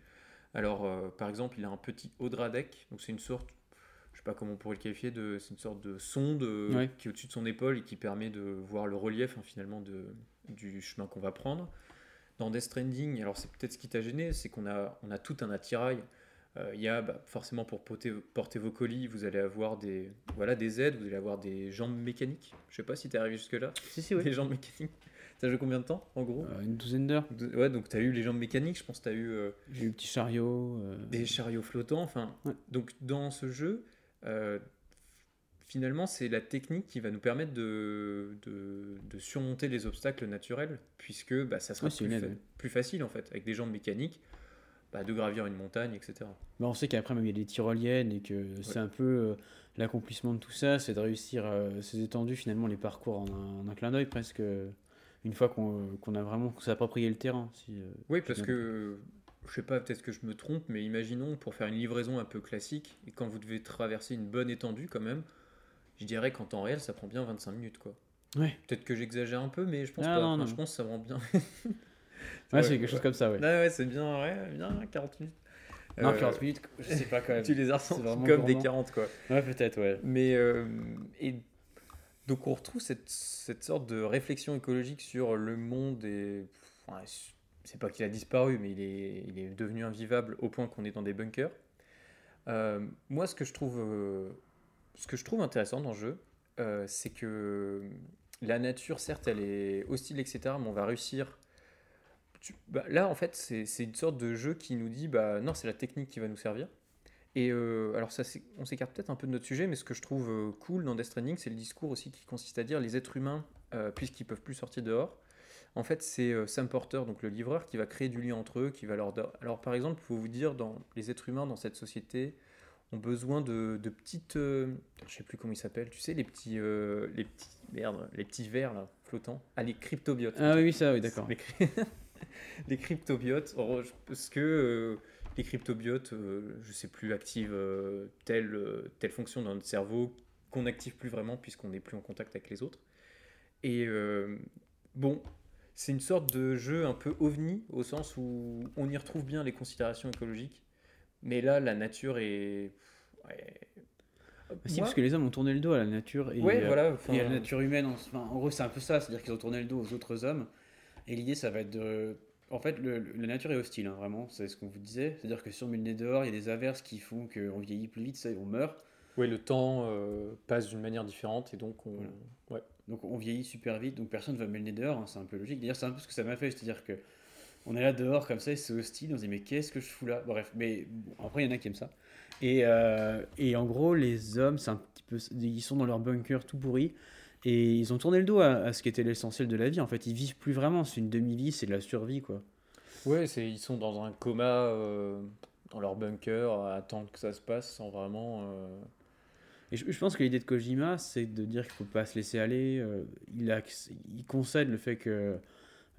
S1: Alors, euh, par exemple, il a un petit Audradec, donc c'est une sorte, je sais pas comment on pourrait le qualifier, de, c'est une sorte de sonde euh, qui est au-dessus de son épaule et qui permet de voir le relief hein, finalement de, du chemin qu'on va prendre. Dans Death Stranding, alors c'est peut-être ce qui t'a gêné, c'est qu'on a, on a tout un attirail il y a bah, forcément pour porter, porter, vos colis, vous allez avoir des, voilà, des aides, vous allez avoir des jambes mécaniques. Je sais pas si tu es arrivé jusque-là.
S2: Si, si, oui.
S1: Des jambes mécaniques. T'as joué combien de temps en gros
S2: euh, Une douzaine d'heures.
S1: Ouais, donc tu as eu les jambes mécaniques, je pense que tu as eu.
S2: Euh, J'ai eu petit chariot.
S1: Des chariots flottants, enfin. Donc dans ce jeu, finalement, c'est la technique qui va nous permettre de, de, de surmonter les obstacles naturels, puisque bah, ça sera plus, plus, facile en fait. Avec des jambes mécaniques, bah, de gravir une montagne, etc.
S2: Bah, on sait qu'après, il y a des tyroliennes et que c'est un peu euh, l'accomplissement de tout ça, c'est de réussir euh, ces étendues, finalement, les parcours en un, clin d'œil presque, une fois qu'on a vraiment s'est approprié le terrain. Si,
S1: euh, oui, parce que je sais pas, peut-être que je me trompe, mais imaginons pour faire une livraison un peu classique, et quand vous devez traverser une bonne étendue quand même, je dirais qu'en temps réel, ça prend bien 25 minutes. quoi.
S2: Ouais.
S1: Peut-être que j'exagère un peu, mais je pense ah, pas. Non, je pense que ça prend bien.
S2: Ouais, c'est quelque chose comme ça, ouais.
S1: Ouais, ouais, c'est bien, ouais, bien 40 minutes.
S2: Non, 40 euh, minutes, je sais pas quand même.
S1: tu les as ressentis comme des 40, quoi.
S2: Ouais, peut-être, ouais.
S1: Mais, euh, et donc on retrouve cette, cette, sorte de réflexion écologique sur le monde et. C'est pas qu'il a disparu, mais il est, il est devenu invivable au point qu'on est dans des bunkers. Euh, moi, ce que je trouve, ce que je trouve intéressant dans le jeu, c'est que la nature, certes, elle est hostile, etc., mais on va réussir bah, là, en fait, c'est une sorte de jeu qui nous dit bah non, c'est la technique qui va nous servir. Et euh, alors, ça, on s'écarte peut-être un peu de notre sujet, mais ce que je trouve euh, cool dans Death Stranding, c'est le discours aussi qui consiste à dire les êtres humains, euh, puisqu'ils peuvent plus sortir dehors, en fait, c'est Sam Porter, donc le livreur, qui va créer du lien entre eux, qui va leur. Alors, par exemple, il faut vous dire, dans les êtres humains dans cette société, ont besoin de, de petites. euh, je sais plus comment ils s'appellent, tu sais, les petits, euh, les petits. Merde, les petits vers là, flottants. Ah, les cryptobiotes.
S2: Ah oui, ça, oui, d'accord.
S1: Les, cry- les cryptobiotes, parce que euh, les cryptobiotes, euh, je sais plus, activent euh, telle, telle fonction dans notre cerveau qu'on n'active plus vraiment puisqu'on n'est plus en contact avec les autres. Et bon, c'est une sorte de jeu un peu ovni au sens où on y retrouve bien les considérations écologiques, mais là, la nature est. ouais.
S2: Si,
S1: Moi-
S2: parce que les hommes ont tourné le dos à la nature. Et,
S1: Ouais, voilà.
S2: Et à la nature humaine, en, enfin, en gros, c'est un peu ça, c'est-à-dire qu'ils ont tourné le dos aux autres hommes. Et l'idée, ça va être de. En fait, le- le- la nature est hostile, hein, vraiment, c'est ce qu'on vous disait. C'est-à-dire que si on met le nez dehors, il y a des averses qui font qu'on vieillit plus vite, ça, et on meurt.
S1: ouais, le temps euh, passe d'une manière différente et donc on.
S2: Voilà.
S1: Ouais.
S2: Donc on vieillit super vite, donc personne ne va mettre le nez dehors, hein, c'est un peu logique. D'ailleurs, c'est un peu ce que ça m'a fait, c'est-à-dire que on est là dehors comme ça, et c'est hostile, on se dit mais qu'est-ce que je fous là? Bref, mais bon, après il y en a qui aiment ça. Et, euh, et en gros, les hommes, c'est un petit peu, ils sont dans leur bunker tout pourri, et ils ont tourné le dos à, à ce qui était l'essentiel de la vie. En fait, ils vivent plus vraiment, c'est une demi-vie, c'est de la survie, quoi.
S1: Ouais, c'est, ils sont dans un coma, euh, dans leur bunker, à attendre que ça se passe sans vraiment. euh,
S2: Et je, je pense que l'idée de Kojima, c'est de dire qu'il faut pas se laisser aller. euh, il, acc- il concède le fait que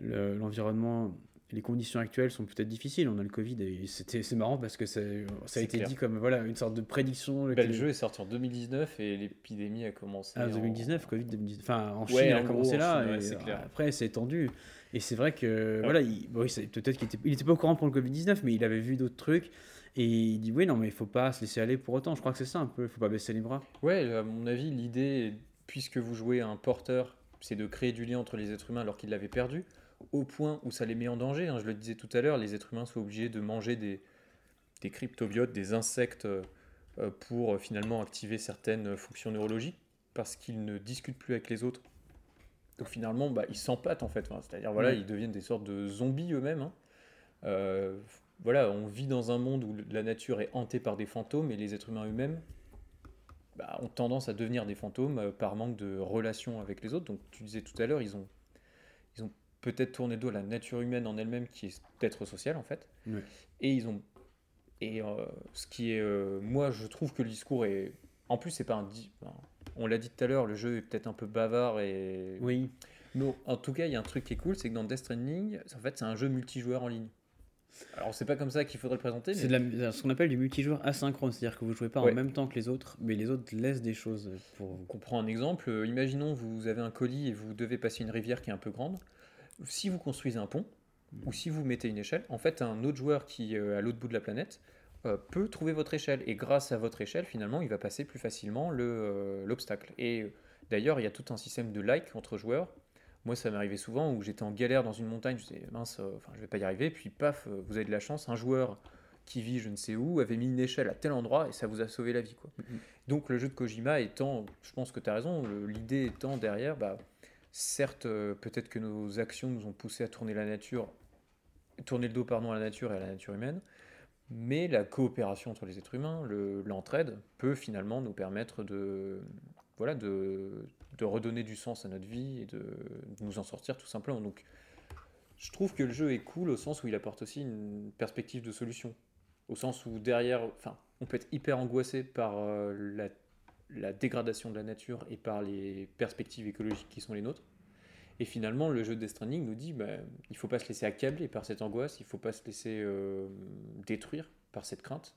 S2: le- l'environnement, les conditions actuelles sont peut-être difficiles. On a le Covid et c'était, c'est marrant parce que ça a été
S1: clair.
S2: dit comme voilà, une sorte de prédiction.
S1: le jeu est sorti en 2019 et l'épidémie a commencé.
S2: Ah,
S1: en-
S2: 2019, Covid 2019. Enfin, en Chine,
S1: Ouais,
S2: il a
S1: en
S2: commencé là.
S1: Chine, ouais,
S2: et
S1: c'est clair.
S2: Après, c'est étendu. Et c'est vrai que, voilà, bon, peut-être qu'il était, il était pas au courant pour le Covid-19, mais il avait vu d'autres trucs. Et il dit, oui, non, mais il faut pas se laisser aller pour autant. Je crois que c'est ça un peu. Il faut pas baisser les bras.
S1: Ouais, à mon avis, l'idée, puisque vous jouez à un porteur, c'est de créer du lien entre les êtres humains alors qu'ils l'avaient perdu, au point où ça les met en danger. hein. Je le disais tout à l'heure, les êtres humains sont obligés de manger des, des cryptobiotes, des insectes, euh, euh, pour euh, finalement activer certaines fonctions neurologiques, parce qu'ils ne discutent plus avec les autres. Donc finalement, bah, ils s'empâtent en fait. Enfin, C'est-à-dire, voilà,
S2: Ouais.
S1: ils deviennent des sortes de zombies eux-mêmes. hein. Euh, voilà, on vit dans un monde où la nature est hantée par des fantômes et les êtres humains eux-mêmes bah, ont tendance à devenir des fantômes par manque de relation avec les autres. Donc tu disais tout à l'heure, ils ont, ils ont peut-être tourné dos à la nature humaine en elle-même qui est d'être sociale en fait. Et ils ont... Et euh, ce qui est... euh, moi je trouve que le discours est... En plus c'est pas un... on l'a dit tout à l'heure, le jeu est peut-être un peu bavard et...
S2: Oui.
S1: Non, en tout cas, il y a un truc qui est cool, c'est que dans Death Stranding, en fait, c'est un jeu multijoueur en ligne. Alors, c'est pas comme ça qu'il faudrait le présenter,
S2: C'est
S1: mais
S2: la- ce qu'on appelle du multijoueur asynchrone, c'est-à-dire que vous jouez pas
S1: Ouais.
S2: en même temps que les autres, mais les autres laissent des choses pour vous.
S1: on prend un exemple. Euh, imaginons vous avez un colis et vous devez passer une rivière qui est un peu grande. Si vous construisez un pont ou si vous mettez une échelle, en fait, un autre joueur qui est euh, à l'autre bout de la planète euh, peut trouver votre échelle et grâce à votre échelle, finalement, il va passer plus facilement le, euh, l'obstacle. Et d'ailleurs, il y a tout un système de like entre joueurs. Moi, ça arrivé souvent où j'étais en galère dans une montagne, je disais mince, enfin, je vais pas y arriver. Puis paf, vous avez de la chance, un joueur qui vit je ne sais où avait mis une échelle à tel endroit et ça vous a sauvé la vie. Quoi.
S2: Mhm.
S1: Donc le jeu de Kojima étant, je pense que tu as raison, l'idée étant derrière, bah, certes, euh, peut-être que nos actions nous ont poussé à tourner la nature, tourner le dos pardon, à la nature et à la nature humaine, mais la coopération entre les êtres humains, le- l'entraide, peut finalement nous permettre de, voilà, de, de redonner du sens à notre vie et de, de nous en sortir tout simplement. Donc, je trouve que le jeu est cool au sens où il apporte aussi une perspective de solution. Au sens où derrière, enfin, on peut être hyper angoissé par euh, la, la dégradation de la nature et par les perspectives écologiques qui sont les nôtres. Et finalement, le jeu Death Stranding nous dit bah, il faut pas se laisser accabler par cette angoisse, il faut pas se laisser euh, détruire par cette crainte,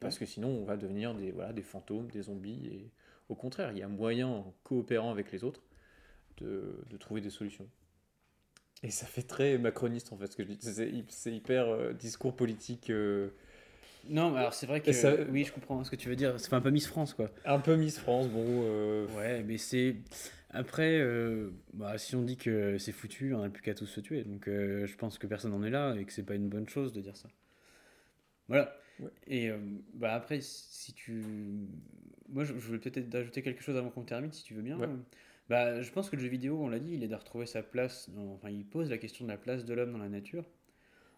S1: parce que sinon on va devenir des, voilà, des fantômes, des zombies. Et au contraire, il y a moyen, en coopérant avec les autres, de, de trouver des solutions. Et ça fait très macroniste en fait ce que je dis. C'est hyper euh, discours politique, euh,
S2: Non, mais alors c'est vrai que.
S1: Ça-
S2: Oui, je comprends ce que tu veux dire. C'est un peu Miss France, quoi.
S1: un peu Miss France. Bon, euh,
S2: Ouais, mais c'est. Après, euh, bah, si on dit que c'est foutu, on n'a plus qu'à tous se tuer. Donc euh, je pense que personne n'en est là et que c'est pas une bonne chose de dire ça. Voilà.
S1: Ouais.
S2: Et bah, après, si tu. Moi, je, voulais peut-être ajouter quelque chose avant qu'on termine, si tu veux bien.
S1: Ouais.
S2: Bah, je pense que le jeu vidéo, on l'a dit, il est de retrouver sa place. dans- Enfin, il pose la question de la place de l'homme dans la nature,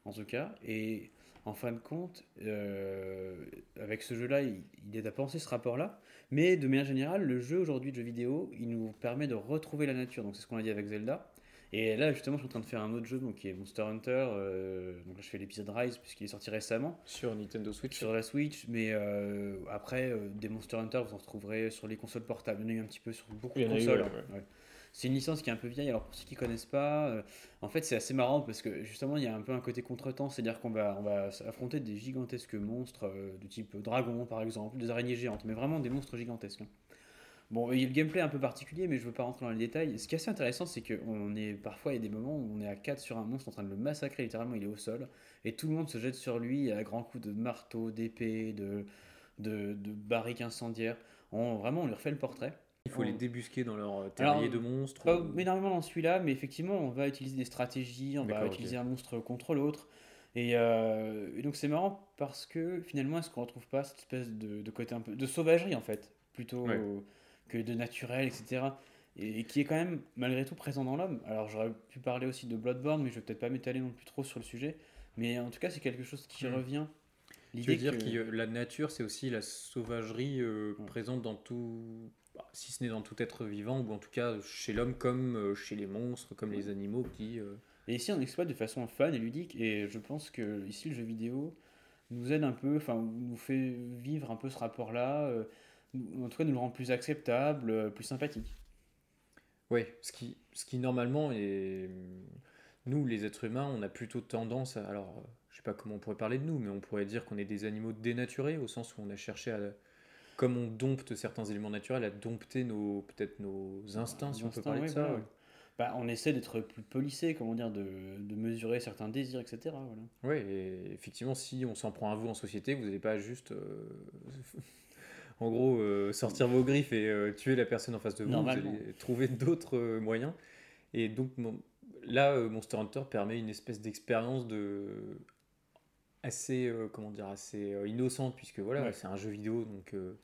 S2: en tout cas. Et en fin de compte, euh, avec ce jeu-là, il, il est à penser ce rapport-là. Mais de manière générale, le jeu aujourd'hui de jeu vidéo, il nous permet de retrouver la nature. Donc c'est ce qu'on a dit avec Zelda. Et là, justement, je suis en train de faire un autre jeu donc, qui est Monster Hunter. euh, donc là, je fais l'épisode Rise puisqu'il est sorti récemment
S1: Sur Nintendo Switch.
S2: sur la Switch. Mais euh, après, euh, des Monster Hunter, vous en retrouverez sur les consoles portables. Il y en a eu un petit peu sur beaucoup de
S1: eu,
S2: consoles.
S1: ouais,
S2: hein. Ouais. C'est une licence qui est un peu vieille. Alors, pour ceux qui connaissent pas, euh, en fait, c'est assez marrant parce que justement, il y a un peu un côté contretemps. C'est-à-dire qu'on va, on va affronter des gigantesques monstres euh, de type dragon, par exemple, des araignées géantes, mais vraiment des monstres gigantesques. hein. Bon, il y a le gameplay un peu particulier, mais je veux pas rentrer dans les détails. Ce qui est assez intéressant, c'est qu'on est parfois, il y a des moments où on est à 4 sur un monstre en train de le massacrer, littéralement, il est au sol, et tout le monde se jette sur lui à grands coups de marteau, d'épée, de, de, de barriques incendiaires. On, vraiment, on lui refait le portrait.
S1: Il faut
S2: On-
S1: les débusquer dans leur euh, terrier de monstres.
S2: Pas
S1: ou-
S2: énormément dans celui-là, mais effectivement, on va utiliser des stratégies, on va utiliser un monstre contre l'autre. Et, euh, et donc c'est marrant parce que finalement, est-ce qu'on retrouve pas cette espèce de, de côté un peu de sauvagerie en fait, plutôt
S1: Ouais.
S2: que de naturel, etc. Et, et qui est quand même malgré tout présent dans l'homme. Alors j'aurais pu parler aussi de Bloodborne, mais je vais peut-être pas m'étaler non plus trop sur le sujet. Mais en tout cas, c'est quelque chose qui
S1: Hmm.
S2: revient.
S1: Tu veux
S2: L'idée
S1: dire
S2: que-
S1: que la nature, c'est aussi la sauvagerie euh,
S2: Ouais.
S1: présente dans tout, bah, si ce n'est dans tout être vivant, ou en tout cas chez l'homme comme euh, chez les monstres, comme les animaux qui... euh,
S2: Et ici, on exploite de façon fun et ludique, et je pense que ici, le jeu vidéo nous aide un peu, enfin, nous fait vivre un peu ce rapport-là, euh, en tout cas, nous le rend plus acceptable, euh, plus sympathique.
S1: Ouais, ce qui, ce qui normalement est... Nous, les êtres humains, on a plutôt tendance à... Alors, je sais pas comment on pourrait parler de nous, mais on pourrait dire qu'on est des animaux dénaturés, au sens où on a cherché à... Comme on dompte certains éléments naturels, à dompter nos peut-être nos instincts, si on peut parler de ça.
S2: voilà.
S1: ouais.
S2: Bah, on essaie d'être plus policé, comment dire, de, de mesurer certains désirs, etc. Voilà.
S1: Et effectivement, si on s'en prend à vous en société, vous n'allez pas juste, euh, en gros, euh, sortir vos griffes et euh, tuer la personne en face de vous. Vous allez trouver d'autres moyens. Et donc, là, Monster Hunter permet une espèce d'expérience de assez, euh, comment dire, assez euh, innocente, puisque voilà,
S2: Ouais.
S1: c'est un jeu vidéo, donc euh,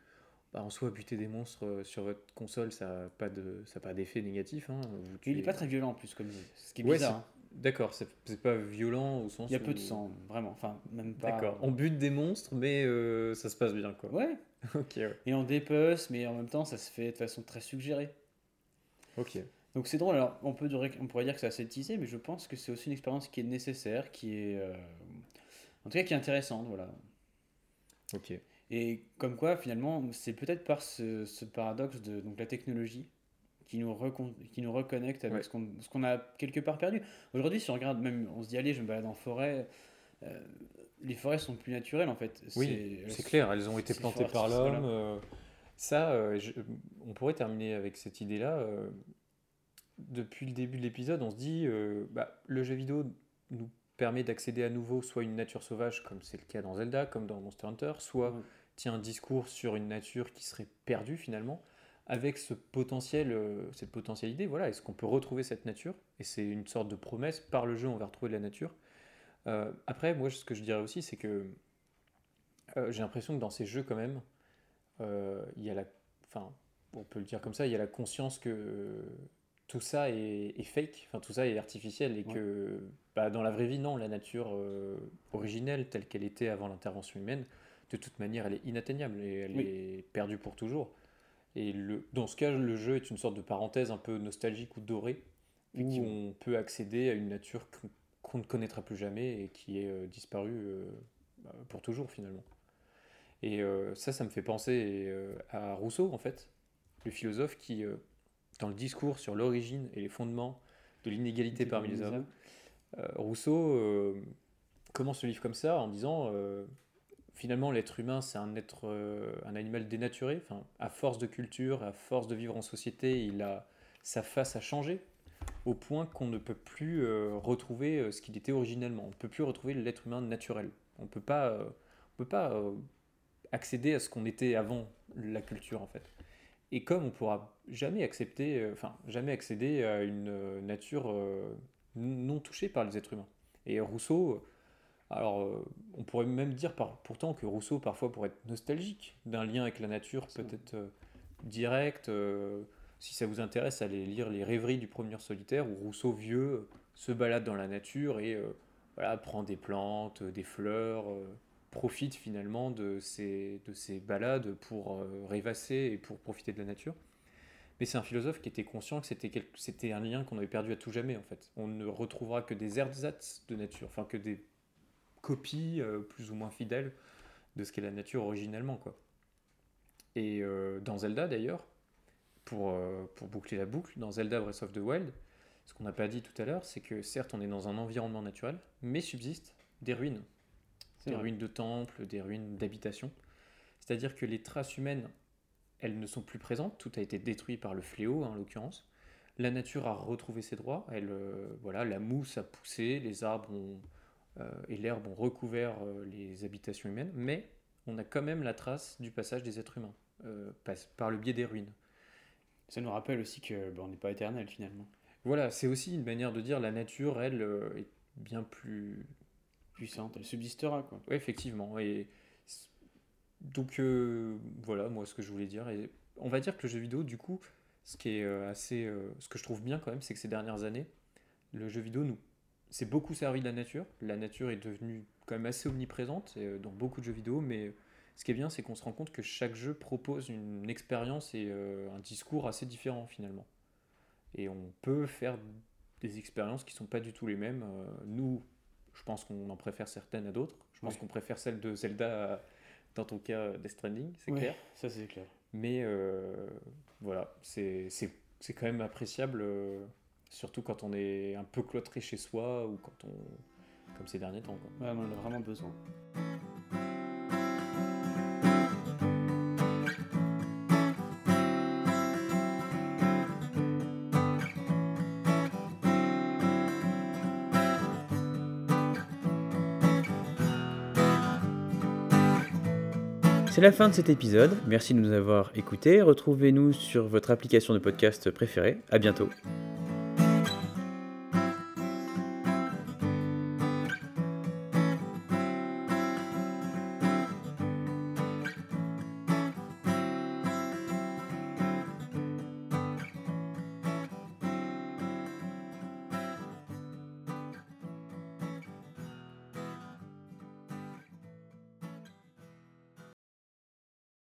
S1: bah, en soi, buter des monstres sur votre console, ça n'a pas de, ça a pas d'effet négatif. hein. Vous
S2: Il n'est
S1: tuez-
S2: pas très violent en plus, comme jeu, ce qui est
S1: Ouais,
S2: bizarre. hein.
S1: D'accord, c'est pas violent au sens
S2: Il y a peu de sang, vraiment, enfin, même pas.
S1: D'accord. On bute des monstres, mais ça se passe bien, quoi.
S2: Ouais,
S1: Ok, ouais.
S2: et on dépece, mais en même temps, ça se fait de façon très suggérée.
S1: Ok.
S2: Donc c'est drôle, alors on, peut, on pourrait dire que c'est assez teasé, mais je pense que c'est aussi une expérience qui est nécessaire, qui est... euh, en tout cas qui est intéressante, voilà.
S1: Ok.
S2: Et comme quoi, finalement, c'est peut-être par ce, ce paradoxe de donc, la technologie qui nous, qui nous reconnecte avec
S1: Ouais.
S2: ce qu'on a quelque part perdu. Aujourd'hui, si on regarde, même, on se dit, allez, je me balade en forêt, euh, les forêts sont plus naturelles en fait.
S1: Oui,
S2: C'est-
S1: clair, elles ont été plantées par l'homme. euh, ça, euh, je- on pourrait terminer avec cette idée-là. depuis le début de l'épisode, on se dit, bah, le jeu vidéo nous permet d'accéder à nouveau soit une nature sauvage, comme c'est le cas dans Zelda, comme dans Monster Hunter, soit
S2: Ouais.
S1: tient un discours sur une nature qui serait perdue finalement, avec ce potentiel, euh, cette potentialité, voilà, est-ce qu'on peut retrouver cette nature? Et c'est une sorte de promesse, par le jeu on va retrouver de la nature. Euh, après, moi ce que je dirais aussi, c'est que euh, j'ai l'impression que dans ces jeux quand même, il y a la... Enfin, on peut le dire comme ça, il y a la conscience que tout ça est, est fake, enfin tout ça est artificiel et
S2: Ouais.
S1: que bah, dans la vraie vie, non, la nature euh, originelle telle qu'elle était avant l'intervention humaine, de toute manière, elle est inatteignable et elle
S2: Oui.
S1: est perdue pour toujours. Et le, dans ce cas, le jeu est une sorte de parenthèse un peu nostalgique ou dorée, où on peut accéder à une nature qu'on ne connaîtra plus jamais et qui est euh, disparue euh, bah, pour toujours finalement. Et ça, ça me fait penser à Rousseau, en fait, le philosophe qui, dans le discours sur l'origine et les fondements de l'inégalité parmi les hommes, euh, Rousseau euh, commence le livre comme ça en disant euh, finalement l'être humain c'est un être un animal dénaturé. Enfin à force de culture à force de vivre en société il a sa face a changé au point qu'on ne peut plus retrouver ce qu'il était originellement. On ne peut plus retrouver l'être humain naturel. On peut pas on peut pas accéder à ce qu'on était avant la culture en fait et comme on pourra jamais accepter euh, enfin jamais accéder à une euh, nature euh, non touché par les êtres humains. Et Rousseau, alors on pourrait même dire par, pourtant que Rousseau parfois pourrait être nostalgique d'un lien avec la nature peut-être euh, direct. euh, si ça vous intéresse, allez lire les rêveries du promeneur solitaire où Rousseau vieux se balade dans la nature et euh, voilà, prend des plantes, des fleurs, profite finalement de ces, de ces balades pour euh, rêvasser et pour profiter de la nature. Mais c'est un philosophe qui était conscient que c'était c'était un lien qu'on avait perdu à tout jamais en fait. On ne retrouvera que des ersatz de nature, enfin que des copies euh, plus ou moins fidèles de ce qu'est la nature originellement quoi. Et euh, dans Zelda d'ailleurs, pour, pour boucler la boucle, dans Zelda Breath of the Wild, ce qu'on n'a pas dit tout à l'heure, c'est que certes on est dans un environnement naturel, mais subsistent des ruines. Des ruines de temples, des ruines d'habitations. C'est-à-dire que les traces humaines elles ne sont plus présentes, tout a été détruit par le fléau en l'occurrence. La nature a retrouvé ses droits, elle, euh, voilà, la mousse a poussé, les arbres euh, et l'herbe ont recouvert euh, les habitations humaines, mais on a quand même la trace du passage des êtres humains, par le biais des ruines.
S2: Ça nous rappelle aussi que ben, on n'est pas éternel finalement.
S1: Voilà, c'est aussi une manière de dire la nature, elle, est bien plus
S2: puissante, elle subsistera.
S1: Oui, effectivement, et donc euh, voilà, moi ce que je voulais dire. Et on va dire que le jeu vidéo, du coup, ce qui est euh, assez, euh, ce que je trouve bien quand même, c'est que ces dernières années, le jeu vidéo nous, s'est beaucoup servi de la nature. La nature est devenue quand même assez omniprésente dans beaucoup de jeux vidéo, mais ce qui est bien, c'est qu'on se rend compte que chaque jeu propose une expérience et un discours assez différent finalement. Et on peut faire des expériences qui sont pas du tout les mêmes. nous, je pense qu'on en préfère certaines à d'autres. Je pense qu'on préfère celle de Zelda à dans ton cas Death Stranding, c'est clair.
S2: Ça, c'est clair.
S1: Mais euh, voilà, c'est quand même appréciable, euh, surtout quand on est un peu cloîtré chez soi ou quand on. comme ces derniers temps.
S2: Quoi. Ouais, on en a vraiment besoin. C'est la fin de cet épisode. Merci de nous avoir écoutés. Retrouvez-nous sur votre application de podcast préférée. À bientôt.